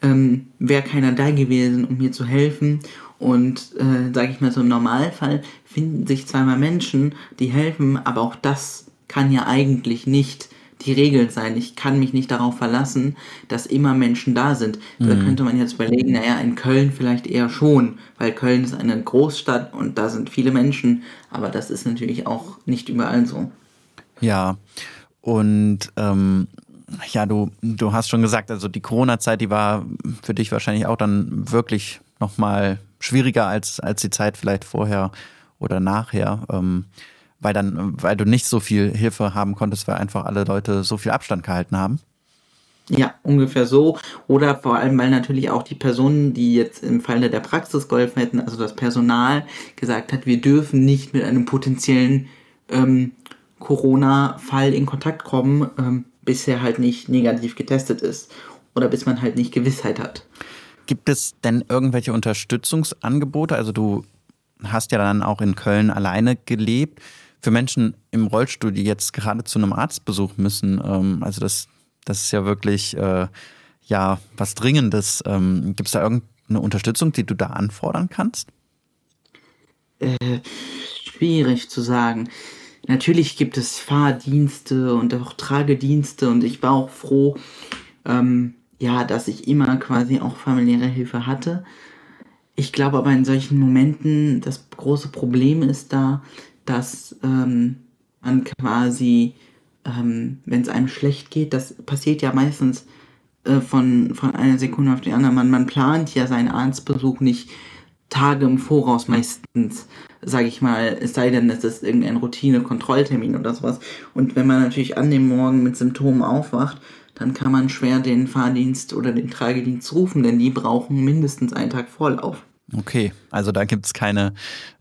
ähm, wäre keiner da gewesen, um mir zu helfen. Und äh, sage ich mal so im Normalfall finden sich zweimal Menschen, die helfen, aber auch das kann ja eigentlich nicht die Regel sein. Ich kann mich nicht darauf verlassen, dass immer Menschen da sind. Mhm. Da könnte man jetzt überlegen, naja, in Köln vielleicht eher schon, weil Köln ist eine Großstadt und da sind viele Menschen, aber das ist natürlich auch nicht überall so.
Ja, und ähm, ja, du, du hast schon gesagt, also die Corona-Zeit, die war für dich wahrscheinlich auch dann wirklich nochmal schwieriger als, als die Zeit vielleicht vorher oder nachher. Ähm, weil dann, weil du nicht so viel Hilfe haben konntest, weil einfach alle Leute so viel Abstand gehalten haben?
Ja, ungefähr so. Oder vor allem, weil natürlich auch die Personen, die jetzt im Falle der Praxis geholfen hätten, also das Personal, gesagt hat, wir dürfen nicht mit einem potenziellen ähm, Corona-Fall in Kontakt kommen, ähm, bis er halt nicht negativ getestet ist. Oder bis man halt nicht Gewissheit hat.
Gibt es denn irgendwelche Unterstützungsangebote? Also du hast ja dann auch in Köln alleine gelebt für Menschen im Rollstuhl, die jetzt gerade zu einem Arztbesuch müssen, ähm, also das, das ist ja wirklich äh, ja was Dringendes. Ähm, Gibt es da irgendeine Unterstützung, die du da anfordern kannst?
Äh, schwierig zu sagen. Natürlich gibt es Fahrdienste und auch Tragedienste und ich war auch froh, ähm, ja, dass ich immer quasi auch familiäre Hilfe hatte. Ich glaube aber in solchen Momenten, das große Problem ist da, dass ähm, man quasi, ähm, wenn es einem schlecht geht, das passiert ja meistens äh, von, von einer Sekunde auf die andere. Man, man plant ja seinen Arztbesuch nicht Tage im Voraus meistens, sage ich mal, es sei denn, es ist irgendein Routine-Kontrolltermin oder sowas. Und wenn man natürlich an dem Morgen mit Symptomen aufwacht, dann kann man schwer den Fahrdienst oder den Tragedienst rufen, denn die brauchen mindestens einen Tag Vorlauf.
Okay, also da gibt es keine,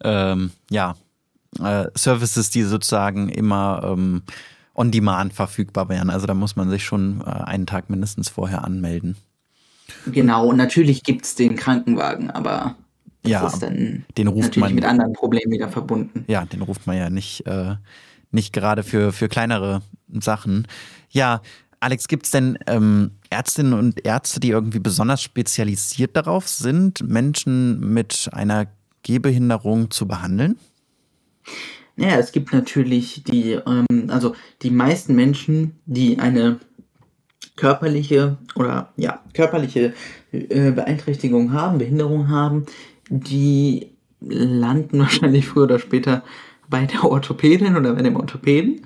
ähm, ja, äh, Services, die sozusagen immer ähm, on demand verfügbar wären. Also da muss man sich schon äh, einen Tag mindestens vorher anmelden.
Genau, und natürlich gibt es den Krankenwagen, aber das ja, ist dann
den ruft
natürlich
man,
mit anderen Problemen wieder verbunden.
Ja, den ruft man ja nicht, äh, nicht gerade für, für kleinere Sachen. Ja, Alex, gibt es denn ähm, Ärztinnen und Ärzte, die irgendwie besonders spezialisiert darauf sind, Menschen mit einer Gehbehinderung zu behandeln?
Ja, es gibt natürlich die, ähm, also die meisten Menschen, die eine körperliche oder ja, körperliche äh, Beeinträchtigung haben, Behinderung haben, die landen wahrscheinlich früher oder später bei der Orthopädin oder bei dem Orthopäden.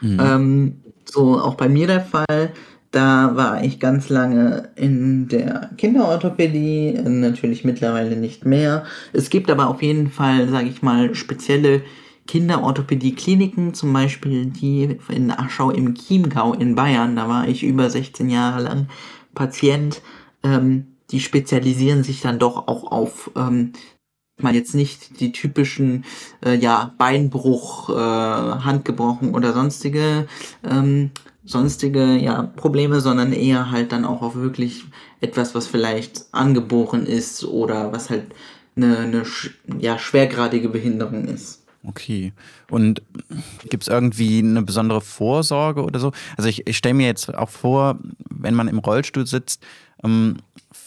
Mhm. Ähm, so auch bei mir der Fall. Da war ich ganz lange in der Kinderorthopädie, natürlich mittlerweile nicht mehr. Es gibt aber auf jeden Fall, sage ich mal, spezielle Kinderorthopädie-Kliniken, zum Beispiel die in Aschau im Chiemgau in Bayern. Da war ich über 16 Jahre lang Patient. Ähm, die spezialisieren sich dann doch auch auf ähm, man jetzt nicht die typischen äh, ja Beinbruch, äh, Hand oder sonstige ähm, sonstige ja Probleme, sondern eher halt dann auch auf wirklich etwas, was vielleicht angeboren ist oder was halt eine, eine ja schwergradige Behinderung ist.
Okay. Und gibt es irgendwie eine besondere Vorsorge oder so? Also ich, ich stelle mir jetzt auch vor, wenn man im Rollstuhl sitzt, ähm,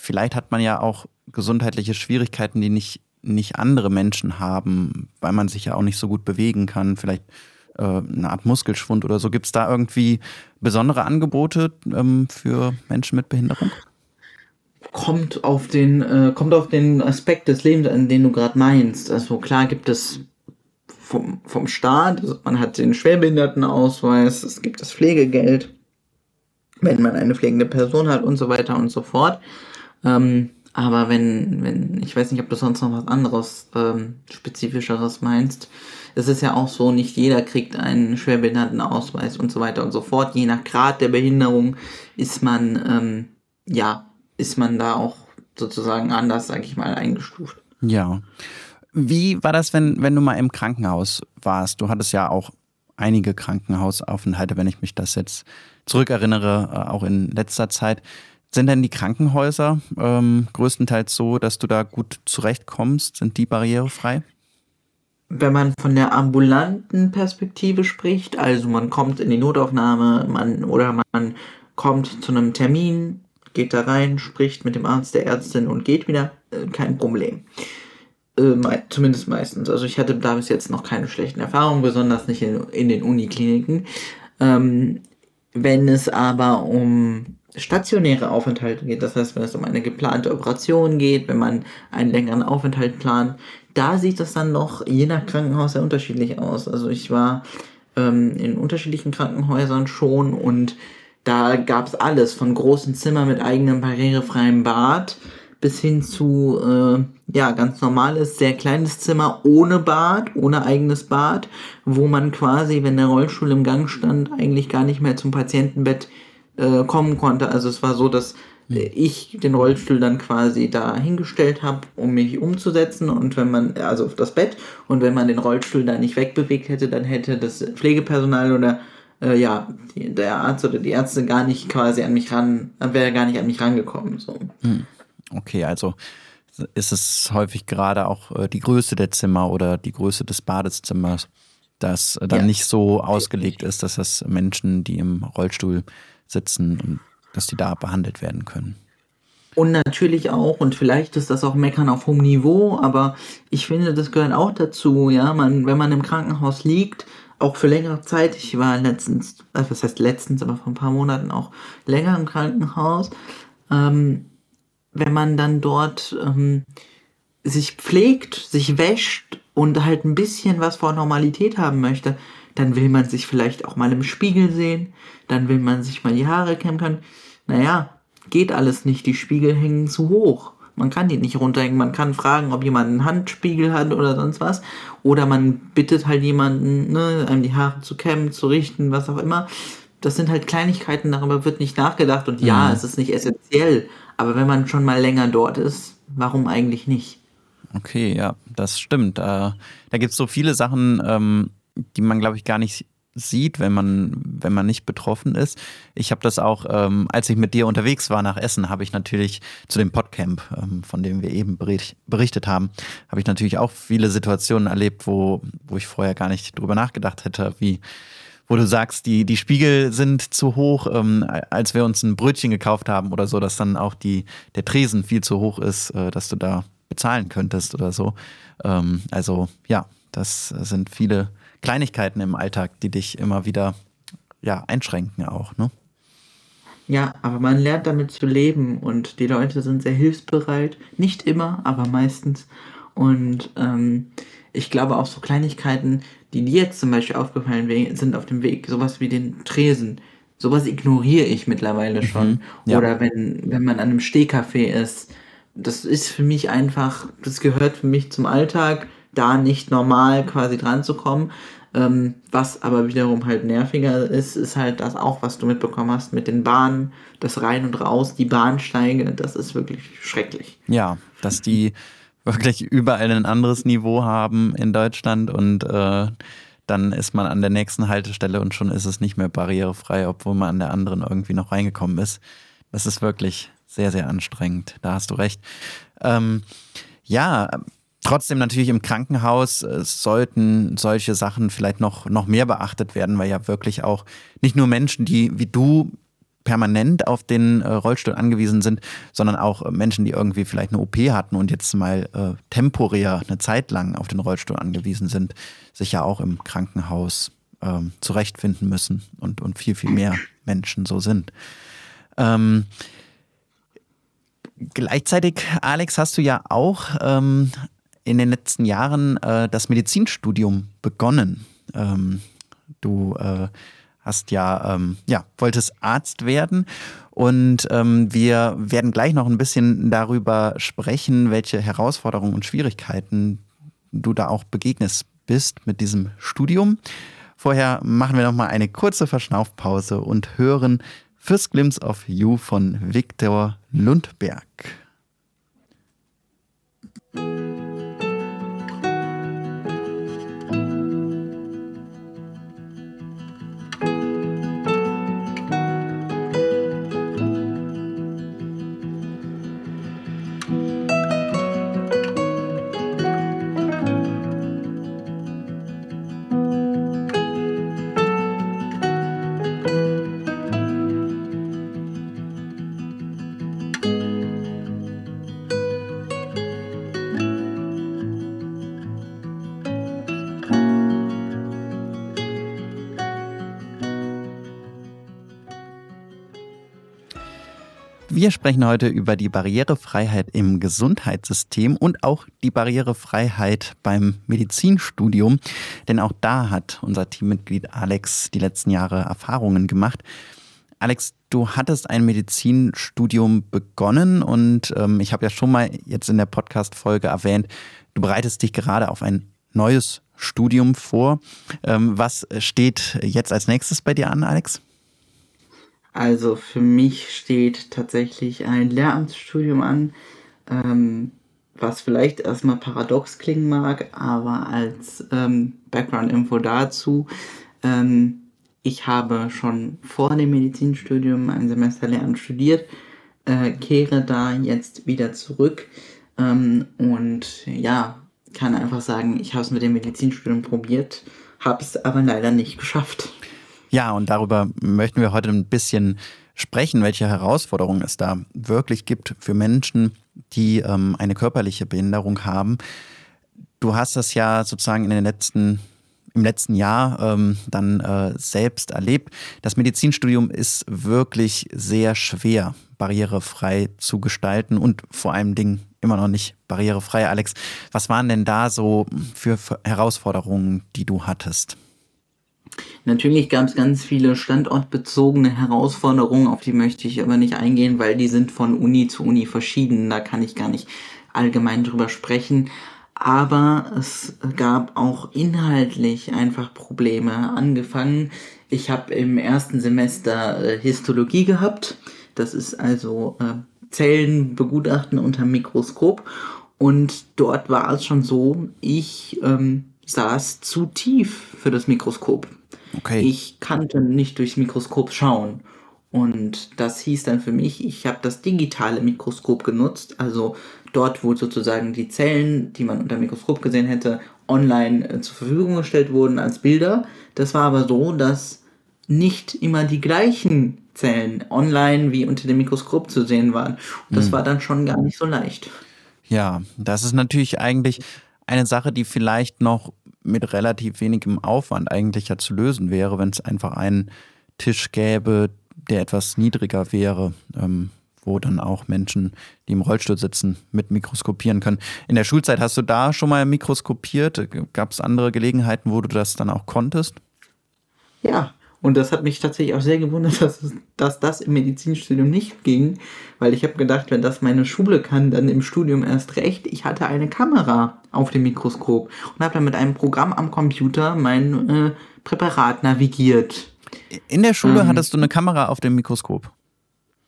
vielleicht hat man ja auch gesundheitliche Schwierigkeiten, die nicht nicht andere Menschen haben, weil man sich ja auch nicht so gut bewegen kann, vielleicht äh, eine Art Muskelschwund oder so. Gibt es da irgendwie besondere Angebote ähm, für Menschen mit Behinderung?
Kommt auf den, äh, kommt auf den Aspekt des Lebens an, den du gerade meinst. Also klar gibt es vom, vom Staat, also man hat den Schwerbehindertenausweis, es gibt das Pflegegeld, wenn man eine pflegende Person hat und so weiter und so fort. Ähm, aber wenn, wenn, ich weiß nicht, ob du sonst noch was anderes, ähm, spezifischeres meinst. Es ist ja auch so, nicht jeder kriegt einen Schwerbehindertenausweis und so weiter und so fort. Je nach Grad der Behinderung ist man, ähm, ja, ist man da auch sozusagen anders, sag ich mal, eingestuft.
Ja. Wie war das, wenn, wenn du mal im Krankenhaus warst? Du hattest ja auch einige Krankenhausaufenthalte, wenn ich mich das jetzt zurückerinnere, äh, auch in letzter Zeit. Sind denn die Krankenhäuser ähm, größtenteils so, dass du da gut zurechtkommst? Sind die barrierefrei?
Wenn man von der ambulanten Perspektive spricht, also man kommt in die Notaufnahme man, oder man kommt zu einem Termin, geht da rein, spricht mit dem Arzt, der Ärztin und geht wieder, äh, kein Problem. Äh, zumindest meistens. Also ich hatte da bis jetzt noch keine schlechten Erfahrungen, besonders nicht in, in den Unikliniken. Ähm, wenn es aber um stationäre Aufenthalte geht, das heißt, wenn es um eine geplante Operation geht, wenn man einen längeren Aufenthalt plant, da sieht das dann noch je nach Krankenhaus sehr unterschiedlich aus. Also ich war ähm, in unterschiedlichen Krankenhäusern schon und da gab es alles, von großen Zimmern mit eigenem barrierefreiem Bad bis hin zu äh, ja ganz normales, sehr kleines Zimmer ohne Bad, ohne eigenes Bad, wo man quasi, wenn der Rollstuhl im Gang stand, eigentlich gar nicht mehr zum Patientenbett äh, kommen konnte. Also es war so, dass hm. ich den Rollstuhl dann quasi da hingestellt habe, um mich umzusetzen und wenn man, also auf das Bett, und wenn man den Rollstuhl da nicht wegbewegt hätte, dann hätte das Pflegepersonal oder äh, ja, die, der Arzt oder die Ärzte gar nicht quasi an mich ran, wäre gar nicht an mich rangekommen. So.
Hm. Okay, also ist es häufig gerade auch äh, die Größe der Zimmer oder die Größe des Badezimmers, das dann ja. nicht so ausgelegt ist, dass das Menschen, die im Rollstuhl sitzen und dass die da behandelt werden können.
Und natürlich auch, und vielleicht ist das auch Meckern auf hohem Niveau, aber ich finde, das gehört auch dazu, ja, man, wenn man im Krankenhaus liegt, auch für längere Zeit, ich war letztens, also was heißt letztens, aber vor ein paar Monaten auch länger im Krankenhaus, ähm, wenn man dann dort ähm, sich pflegt, sich wäscht und halt ein bisschen was vor Normalität haben möchte, dann will man sich vielleicht auch mal im Spiegel sehen, dann will man sich mal die Haare kämmen können. Naja, geht alles nicht, die Spiegel hängen zu hoch. Man kann die nicht runterhängen. Man kann fragen, ob jemand einen Handspiegel hat oder sonst was. Oder man bittet halt jemanden, ne, einem die Haare zu kämmen, zu richten, was auch immer. Das sind halt Kleinigkeiten, darüber wird nicht nachgedacht. Und ja, mhm. es ist nicht essentiell. Aber wenn man schon mal länger dort ist, warum eigentlich nicht?
Okay, ja, das stimmt. Äh, da gibt es so viele Sachen, ähm, die man, glaube ich, gar nicht sieht, wenn man, wenn man nicht betroffen ist. Ich habe das auch, ähm, als ich mit dir unterwegs war nach Essen, habe ich natürlich zu dem Podcamp, ähm, von dem wir eben berichtet haben, habe ich natürlich auch viele Situationen erlebt, wo, wo ich vorher gar nicht drüber nachgedacht hätte, wie wo du sagst, die, die Spiegel sind zu hoch, ähm, als wir uns ein Brötchen gekauft haben oder so, dass dann auch die, der Tresen viel zu hoch ist, äh, dass du da bezahlen könntest oder so. Ähm, also ja, das sind viele Kleinigkeiten im Alltag, die dich immer wieder ja, einschränken auch, ne?
Ja, aber man lernt damit zu leben und die Leute sind sehr hilfsbereit. Nicht immer, aber meistens. Und ähm, ich glaube auch so Kleinigkeiten, die dir jetzt zum Beispiel aufgefallen sind auf dem Weg, sowas wie den Tresen. Sowas ignoriere ich mittlerweile mhm. schon. ja. Oder wenn, wenn man an einem Stehkaffee ist. Das ist für mich einfach, das gehört für mich zum Alltag, da nicht normal quasi dran zu kommen. Ähm, was aber wiederum halt nerviger ist, ist halt das auch, was du mitbekommen hast mit den Bahnen, das Rein und Raus, die Bahnsteige, das ist wirklich schrecklich.
Ja, dass die wirklich überall ein anderes Niveau haben in Deutschland und äh, dann ist man an der nächsten Haltestelle und schon ist es nicht mehr barrierefrei, obwohl man an der anderen irgendwie noch reingekommen ist. Das ist wirklich sehr, sehr anstrengend. Da hast du recht. Ähm, ja, Trotzdem natürlich im Krankenhaus äh, sollten solche Sachen vielleicht noch, noch mehr beachtet werden, weil ja wirklich auch nicht nur Menschen, die wie du permanent auf den äh, Rollstuhl angewiesen sind, sondern auch Menschen, die irgendwie vielleicht eine OP hatten und jetzt mal äh, temporär eine Zeit lang auf den Rollstuhl angewiesen sind, sich ja auch im Krankenhaus ähm, zurechtfinden müssen und, und viel, viel mehr Menschen so sind. Ähm, gleichzeitig, Alex, hast du ja auch ähm, in den letzten Jahren äh, das Medizinstudium begonnen. Ähm, du äh, hast ja, ähm, ja, wolltest Arzt werden. Und ähm, wir werden gleich noch ein bisschen darüber sprechen, welche Herausforderungen und Schwierigkeiten du da auch begegnest bist mit diesem Studium. Vorher machen wir noch mal eine kurze Verschnaufpause und hören First Glimpse of You von Viktor Lundberg. Wir sprechen heute über die Barrierefreiheit im Gesundheitssystem und auch die Barrierefreiheit beim Medizinstudium. Denn auch da hat unser Teammitglied Alex die letzten Jahre Erfahrungen gemacht. Alex, du hattest ein Medizinstudium begonnen und ähm, ich habe ja schon mal jetzt in der Podcast-Folge erwähnt, du bereitest dich gerade auf ein neues Studium vor. Ähm, was steht jetzt als nächstes bei dir an, Alex?
Also für mich steht tatsächlich ein Lehramtsstudium an, ähm, was vielleicht erstmal paradox klingen mag, aber als ähm, Background-Info dazu, ähm, ich habe schon vor dem Medizinstudium ein Semester Lehramt studiert, äh, kehre da jetzt wieder zurück ähm, und ja, kann einfach sagen, ich habe es mit dem Medizinstudium probiert, habe es aber leider nicht geschafft.
Ja, und darüber möchten wir heute ein bisschen sprechen, welche Herausforderungen es da wirklich gibt für Menschen, die ähm, eine körperliche Behinderung haben. Du hast das ja sozusagen in den letzten im letzten Jahr ähm, dann äh, selbst erlebt. Das Medizinstudium ist wirklich sehr schwer, barrierefrei zu gestalten und vor allem Dingen immer noch nicht barrierefrei. Alex, was waren denn da so für Herausforderungen, die du hattest?
Natürlich gab es ganz viele standortbezogene Herausforderungen, auf die möchte ich aber nicht eingehen, weil die sind von Uni zu Uni verschieden. Da kann ich gar nicht allgemein drüber sprechen. Aber es gab auch inhaltlich einfach Probleme. Angefangen, ich habe im ersten Semester äh, Histologie gehabt. Das ist also äh, Zellen begutachten unter Mikroskop. Und dort war es schon so, ich ähm, saß zu tief für das Mikroskop. Okay. Ich kannte nicht durchs Mikroskop schauen. Und das hieß dann für mich, ich habe das digitale Mikroskop genutzt, also dort, wo sozusagen die Zellen, die man unter dem Mikroskop gesehen hätte, online äh, zur Verfügung gestellt wurden als Bilder. Das war aber so, dass nicht immer die gleichen Zellen online wie unter dem Mikroskop zu sehen waren. Und das hm. war dann schon gar nicht so leicht.
Ja, das ist natürlich eigentlich eine Sache, die vielleicht noch mit relativ wenigem Aufwand eigentlich ja zu lösen wäre, wenn es einfach einen Tisch gäbe, der etwas niedriger wäre, ähm, wo dann auch Menschen, die im Rollstuhl sitzen, mit mikroskopieren können. In der Schulzeit hast du da schon mal mikroskopiert? Gab es andere Gelegenheiten, wo du das dann auch konntest?
Ja, und das hat mich tatsächlich auch sehr gewundert, dass, es, dass das im Medizinstudium nicht ging, weil ich habe gedacht, wenn das meine Schule kann, dann im Studium erst recht. Ich hatte eine Kamera auf dem Mikroskop und habe dann mit einem Programm am Computer mein äh, Präparat navigiert.
In der Schule ähm, hattest du eine Kamera auf dem Mikroskop?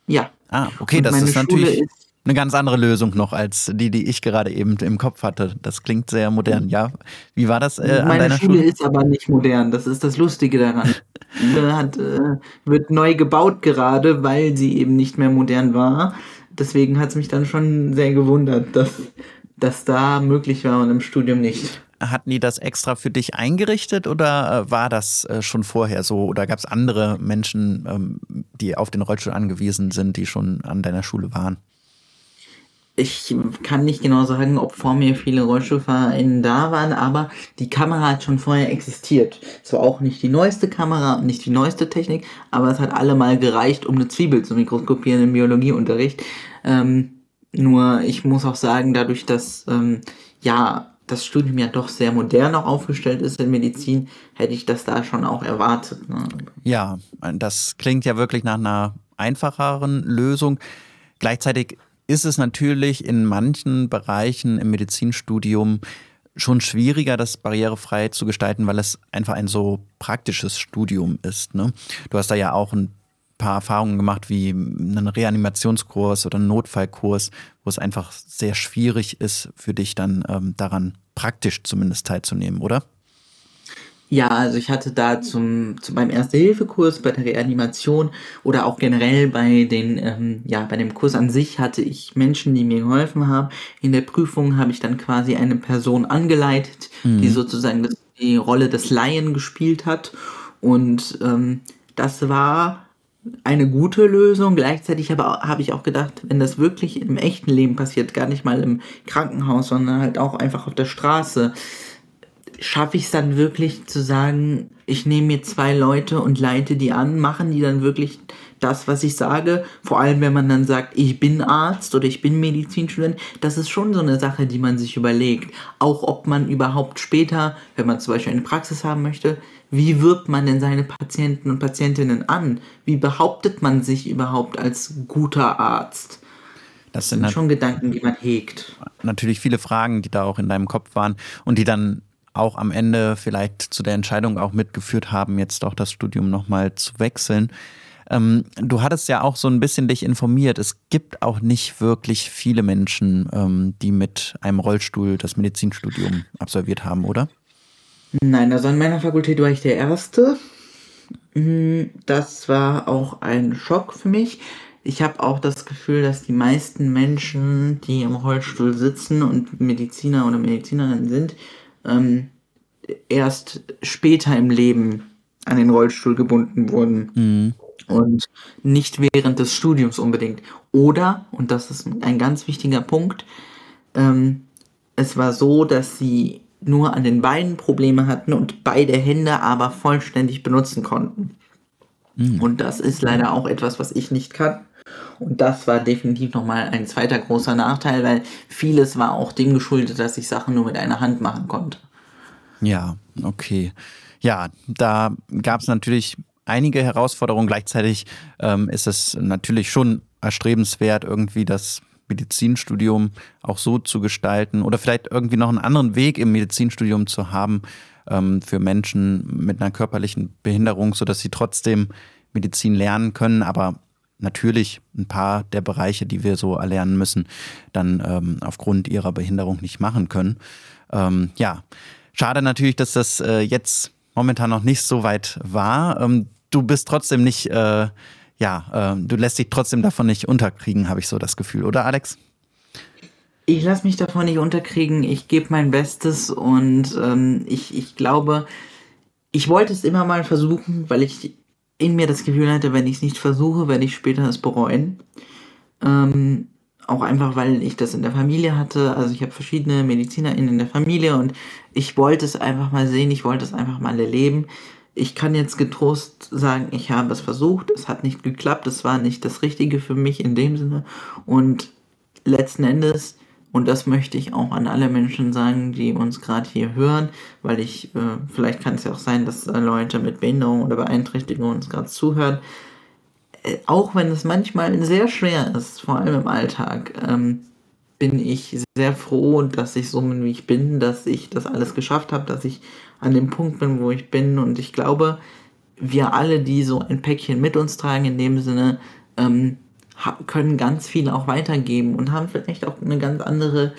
Ja.
Ah, okay, und das ist natürlich ist eine ganz andere Lösung noch als die, die ich gerade eben im Kopf hatte. Das klingt sehr modern, ja. Wie war das
äh, an Meine deiner Schule? Schule ist aber nicht modern, das ist das Lustige daran. hat, äh, wird neu gebaut gerade, weil sie eben nicht mehr modern war. Deswegen hat es mich dann schon sehr gewundert, dass das da möglich war und im Studium nicht.
Hatten die das extra für dich eingerichtet oder äh, war das äh, schon vorher so? Oder gab es andere Menschen, ähm, die auf den Rollstuhl angewiesen sind, die schon an deiner Schule waren?
Ich kann nicht genau sagen, ob vor mir viele RollstuhlfahrerInnen da waren, aber die Kamera hat schon vorher existiert. Zwar auch nicht die neueste Kamera nicht die neueste Technik, aber es hat allemal gereicht, um eine Zwiebel zu mikroskopieren im Biologieunterricht. Ähm, nur ich muss auch sagen, dadurch, dass ähm, ja das Studium ja doch sehr modern auch aufgestellt ist in Medizin, hätte ich das da schon auch erwartet. Ne?
Ja, das klingt ja wirklich nach einer einfacheren Lösung. Gleichzeitig ist es natürlich in manchen Bereichen im Medizinstudium schon schwieriger, das barrierefrei zu gestalten, weil es einfach ein so praktisches Studium ist. Ne? Du hast da ja auch ein paar Erfahrungen gemacht, wie einen Reanimationskurs oder einen Notfallkurs, wo es einfach sehr schwierig ist, für dich dann ähm, daran praktisch zumindest teilzunehmen, oder?
Ja, also ich hatte da zum, zu meinem Erste-Hilfe-Kurs bei der Reanimation oder auch generell bei den, ähm, ja, bei dem Kurs an sich hatte ich Menschen, die mir geholfen haben. In der Prüfung habe ich dann quasi eine Person angeleitet, mhm. die sozusagen die Rolle des Laien gespielt hat. Und ähm, das war eine gute Lösung. Gleichzeitig aber habe ich auch gedacht, wenn das wirklich im echten Leben passiert, gar nicht mal im Krankenhaus, sondern halt auch einfach auf der Straße, schaffe ich es dann wirklich zu sagen, ich nehme mir zwei Leute und leite die an, machen die dann wirklich das, was ich sage, vor allem wenn man dann sagt, ich bin Arzt oder ich bin Medizinstudent, das ist schon so eine Sache, die man sich überlegt. Auch ob man überhaupt später, wenn man zum Beispiel eine Praxis haben möchte, wie wirbt man denn seine Patienten und Patientinnen an? Wie behauptet man sich überhaupt als guter Arzt? Das sind, das sind schon Gedanken, die man hegt.
Natürlich viele Fragen, die da auch in deinem Kopf waren und die dann auch am Ende vielleicht zu der Entscheidung auch mitgeführt haben, jetzt doch das Studium nochmal zu wechseln. Ähm, du hattest ja auch so ein bisschen dich informiert. Es gibt auch nicht wirklich viele Menschen, ähm, die mit einem Rollstuhl das Medizinstudium absolviert haben, oder?
Nein, also an meiner Fakultät war ich der Erste. Mm, das war auch ein Schock für mich. Ich habe auch das Gefühl, dass die meisten Menschen, die im Rollstuhl sitzen und Mediziner oder Medizinerinnen sind, ähm, erst später im Leben an den Rollstuhl gebunden wurden. Mhm. Und nicht während des Studiums unbedingt. Oder, und das ist ein ganz wichtiger Punkt, ähm, es war so, dass sie nur an den Beinen Probleme hatten und beide Hände aber vollständig benutzen konnten. Mhm. Und das ist leider auch etwas, was ich nicht kann. Und das war definitiv nochmal ein zweiter großer Nachteil, weil vieles war auch dem geschuldet, dass ich Sachen nur mit einer Hand machen konnte.
Ja, okay. Ja, da gab es natürlich einige Herausforderungen. Gleichzeitig ähm, ist es natürlich schon erstrebenswert, irgendwie das Medizinstudium auch so zu gestalten oder vielleicht irgendwie noch einen anderen Weg im Medizinstudium zu haben ähm, für Menschen mit einer körperlichen Behinderung, sodass sie trotzdem Medizin lernen können, aber natürlich ein paar der Bereiche, die wir so erlernen müssen, dann ähm, aufgrund ihrer Behinderung nicht machen können. Ähm, ja, Schade natürlich, dass das äh, jetzt momentan noch nicht so weit war. Ähm, du bist trotzdem nicht, äh, ja, äh, du lässt dich trotzdem davon nicht unterkriegen, habe ich so das Gefühl, oder Alex?
Ich lasse mich davon nicht unterkriegen. Ich gebe mein Bestes und ähm, ich, ich glaube, ich wollte es immer mal versuchen, weil ich in mir das Gefühl hatte, wenn ich es nicht versuche, werde ich später es bereuen. Ähm, auch einfach, weil ich das in der Familie hatte. Also ich habe verschiedene MedizinerInnen in der Familie und ich wollte es einfach mal sehen, ich wollte es einfach mal erleben. ich kann jetzt getrost sagen, ich habe es versucht, es hat nicht geklappt, es war nicht das Richtige für mich in dem Sinne. Und letzten Endes, und das möchte ich auch an alle Menschen sagen, die uns gerade hier hören, weil ich, äh, vielleicht kann es ja auch sein, dass äh, Leute mit Behinderung oder Beeinträchtigung uns gerade zuhören. Äh, auch wenn es manchmal sehr schwer ist, vor allem im Alltag, ähm, bin ich sehr froh, dass ich so bin, wie ich bin, dass ich das alles geschafft habe, dass ich an dem Punkt bin, wo ich bin. Und ich glaube, wir alle, die so ein Päckchen mit uns tragen, in dem Sinne, ähm, können ganz viel auch weitergeben und haben vielleicht auch eine ganz andere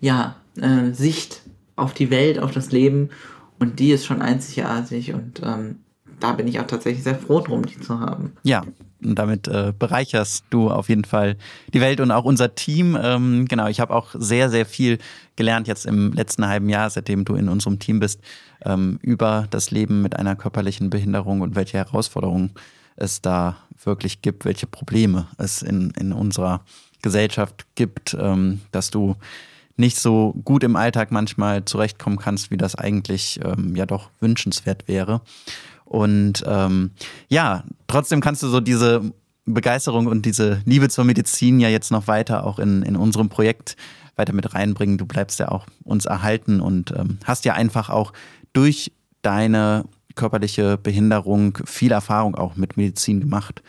ja, äh, Sicht auf die Welt, auf das Leben. Und die ist schon einzigartig und ähm, da bin ich auch tatsächlich sehr froh drum, die zu haben.
Ja, und damit äh, bereicherst du auf jeden Fall die Welt und auch unser Team. Ähm, genau, ich habe auch sehr, sehr viel gelernt jetzt im letzten halben Jahr, seitdem du in unserem Team bist, ähm, über das Leben mit einer körperlichen Behinderung und welche Herausforderungen es da wirklich gibt, welche Probleme es in, in unserer Gesellschaft gibt, ähm, dass du nicht so gut im Alltag manchmal zurechtkommen kannst, wie das eigentlich ähm, ja doch wünschenswert wäre. Und ähm, ja, trotzdem kannst du so diese Begeisterung und diese Liebe zur Medizin ja jetzt noch weiter auch in, in unserem Projekt weiter mit reinbringen. Du bleibst ja auch uns erhalten und ähm, hast ja einfach auch durch deine körperliche Behinderung viel Erfahrung auch mit Medizin gemacht.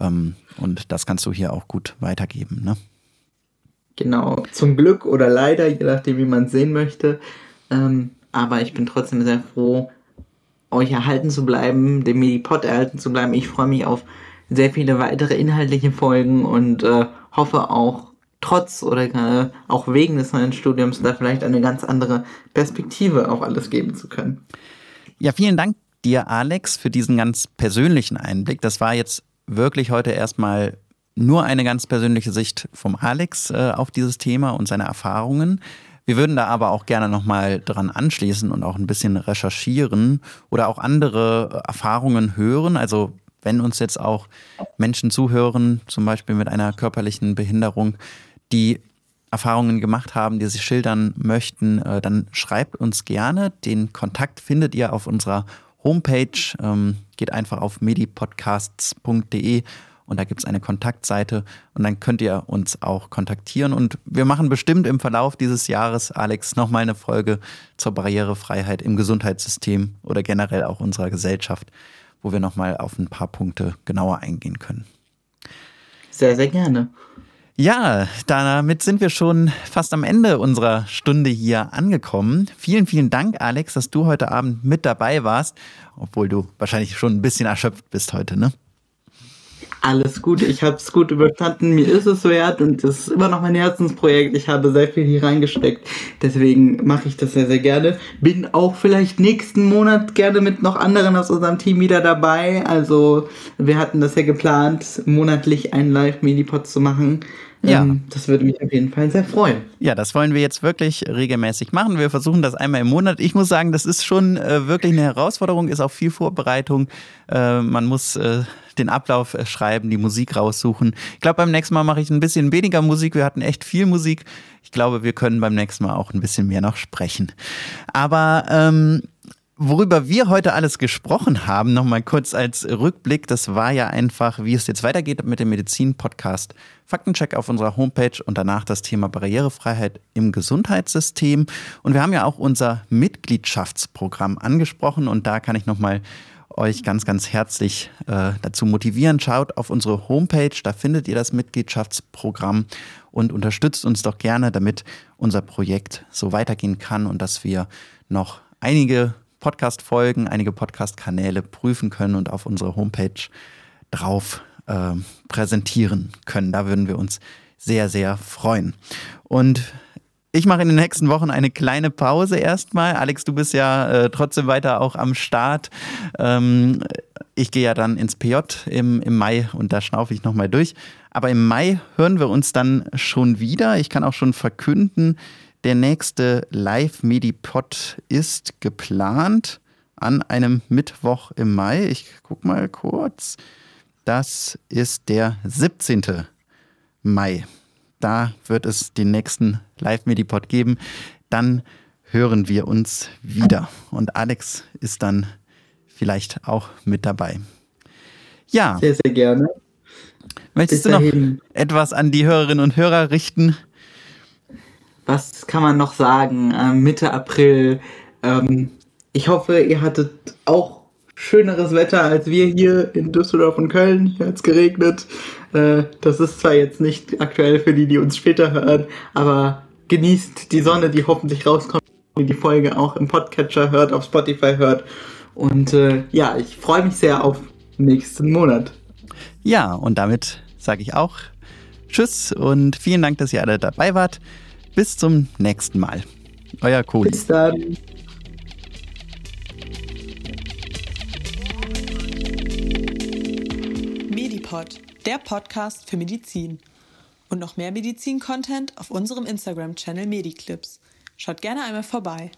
Ähm, und das kannst du hier auch gut weitergeben. Ne?
Genau, zum Glück oder leider, je nachdem, wie man es sehen möchte. Ähm, aber ich bin trotzdem sehr froh, euch erhalten zu bleiben, dem Medipod erhalten zu bleiben. Ich freue mich auf sehr viele weitere inhaltliche Folgen und äh, hoffe auch trotz oder äh, auch wegen des neuen Studiums da vielleicht eine ganz andere Perspektive auf alles geben zu können.
Ja, vielen Dank dir, Alex, für diesen ganz persönlichen Einblick. Das war jetzt wirklich heute erstmal nur eine ganz persönliche Sicht vom Alex äh, auf dieses Thema und seine Erfahrungen. Wir würden da aber auch gerne nochmal dran anschließen und auch ein bisschen recherchieren oder auch andere Erfahrungen hören. Also wenn uns jetzt auch Menschen zuhören, zum Beispiel mit einer körperlichen Behinderung, die Erfahrungen gemacht haben, die sie schildern möchten, äh, dann schreibt uns gerne. Den Kontakt findet ihr auf unserer Homepage. Ähm, geht einfach auf medipodcasts.de und da gibt es eine Kontaktseite und dann könnt ihr uns auch kontaktieren. Und wir machen bestimmt im Verlauf dieses Jahres, Alex, nochmal eine Folge zur Barrierefreiheit im Gesundheitssystem oder generell auch unserer Gesellschaft, wo wir nochmal auf ein paar Punkte genauer eingehen können.
Sehr, sehr gerne.
Ja, damit sind wir schon fast am Ende unserer Stunde hier angekommen. Vielen, vielen Dank, Alex, dass du heute Abend mit dabei warst, obwohl du wahrscheinlich schon ein bisschen erschöpft bist heute, ne?
Alles gut, ich habe es gut überstanden, mir ist es wert und es ist immer noch mein Herzensprojekt. Ich habe sehr viel hier reingesteckt, deswegen mache ich das sehr, sehr gerne. Bin auch vielleicht nächsten Monat gerne mit noch anderen aus unserem Team wieder dabei. Also wir hatten das ja geplant, monatlich einen Live-Minipod zu machen. Ja. Ähm, das würde mich auf jeden Fall sehr freuen.
Ja, das wollen wir jetzt wirklich regelmäßig machen. Wir versuchen das einmal im Monat. Ich muss sagen, das ist schon äh, wirklich eine Herausforderung, ist auch viel Vorbereitung. Äh, man muss äh, den Ablauf äh, schreiben, die Musik raussuchen. Ich glaube, beim nächsten Mal mache ich ein bisschen weniger Musik. Wir hatten echt viel Musik. Ich glaube, wir können beim nächsten Mal auch ein bisschen mehr noch sprechen. Aber ähm, Worüber wir heute alles gesprochen haben, nochmal kurz als Rückblick, das war ja einfach, wie es jetzt weitergeht mit dem Medizin-Podcast. Faktencheck auf unserer Homepage und danach das Thema Barrierefreiheit im Gesundheitssystem. Und wir haben ja auch unser Mitgliedschaftsprogramm angesprochen und da kann ich nochmal euch ganz, ganz herzlich äh, dazu motivieren. Schaut auf unsere Homepage, da findet ihr das Mitgliedschaftsprogramm und unterstützt uns doch gerne, damit unser Projekt so weitergehen kann und dass wir noch einige Podcast-Folgen, einige Podcast-Kanäle prüfen können und auf unsere Homepage drauf äh, präsentieren können. Da würden wir uns sehr, sehr freuen. Und ich mache in den nächsten Wochen eine kleine Pause erstmal. Alex, du bist ja äh, trotzdem weiter auch am Start. Ähm, ich gehe ja dann ins PJ im, im Mai und da schnaufe ich nochmal durch. Aber im Mai hören wir uns dann schon wieder. Ich kann auch schon verkünden, der nächste Live-Medipod ist geplant an einem Mittwoch im Mai. Ich guck mal kurz. Das ist der 17. Mai. Da wird es den nächsten Live-Medipod geben. Dann hören wir uns wieder. Und Alex ist dann vielleicht auch mit dabei. Ja.
Sehr, sehr gerne.
Möchtest du noch etwas an die Hörerinnen und Hörer richten?
Was kann man noch sagen? Ähm, Mitte April. Ähm, ich hoffe, ihr hattet auch schöneres Wetter als wir hier in Düsseldorf und Köln. Hier hat es geregnet. Äh, das ist zwar jetzt nicht aktuell für die, die uns später hören, aber genießt die Sonne, die hoffentlich rauskommt, die die Folge auch im Podcatcher hört, auf Spotify hört. Und äh, ja, ich freue mich sehr auf nächsten Monat.
Ja, und damit sage ich auch Tschüss und vielen Dank, dass ihr alle dabei wart. Bis zum nächsten Mal. Euer Kohli.
Bis dann.
Medipod, der Podcast für Medizin. Und noch mehr Medizin-Content auf unserem Instagram-Channel Mediclips. Schaut gerne einmal vorbei.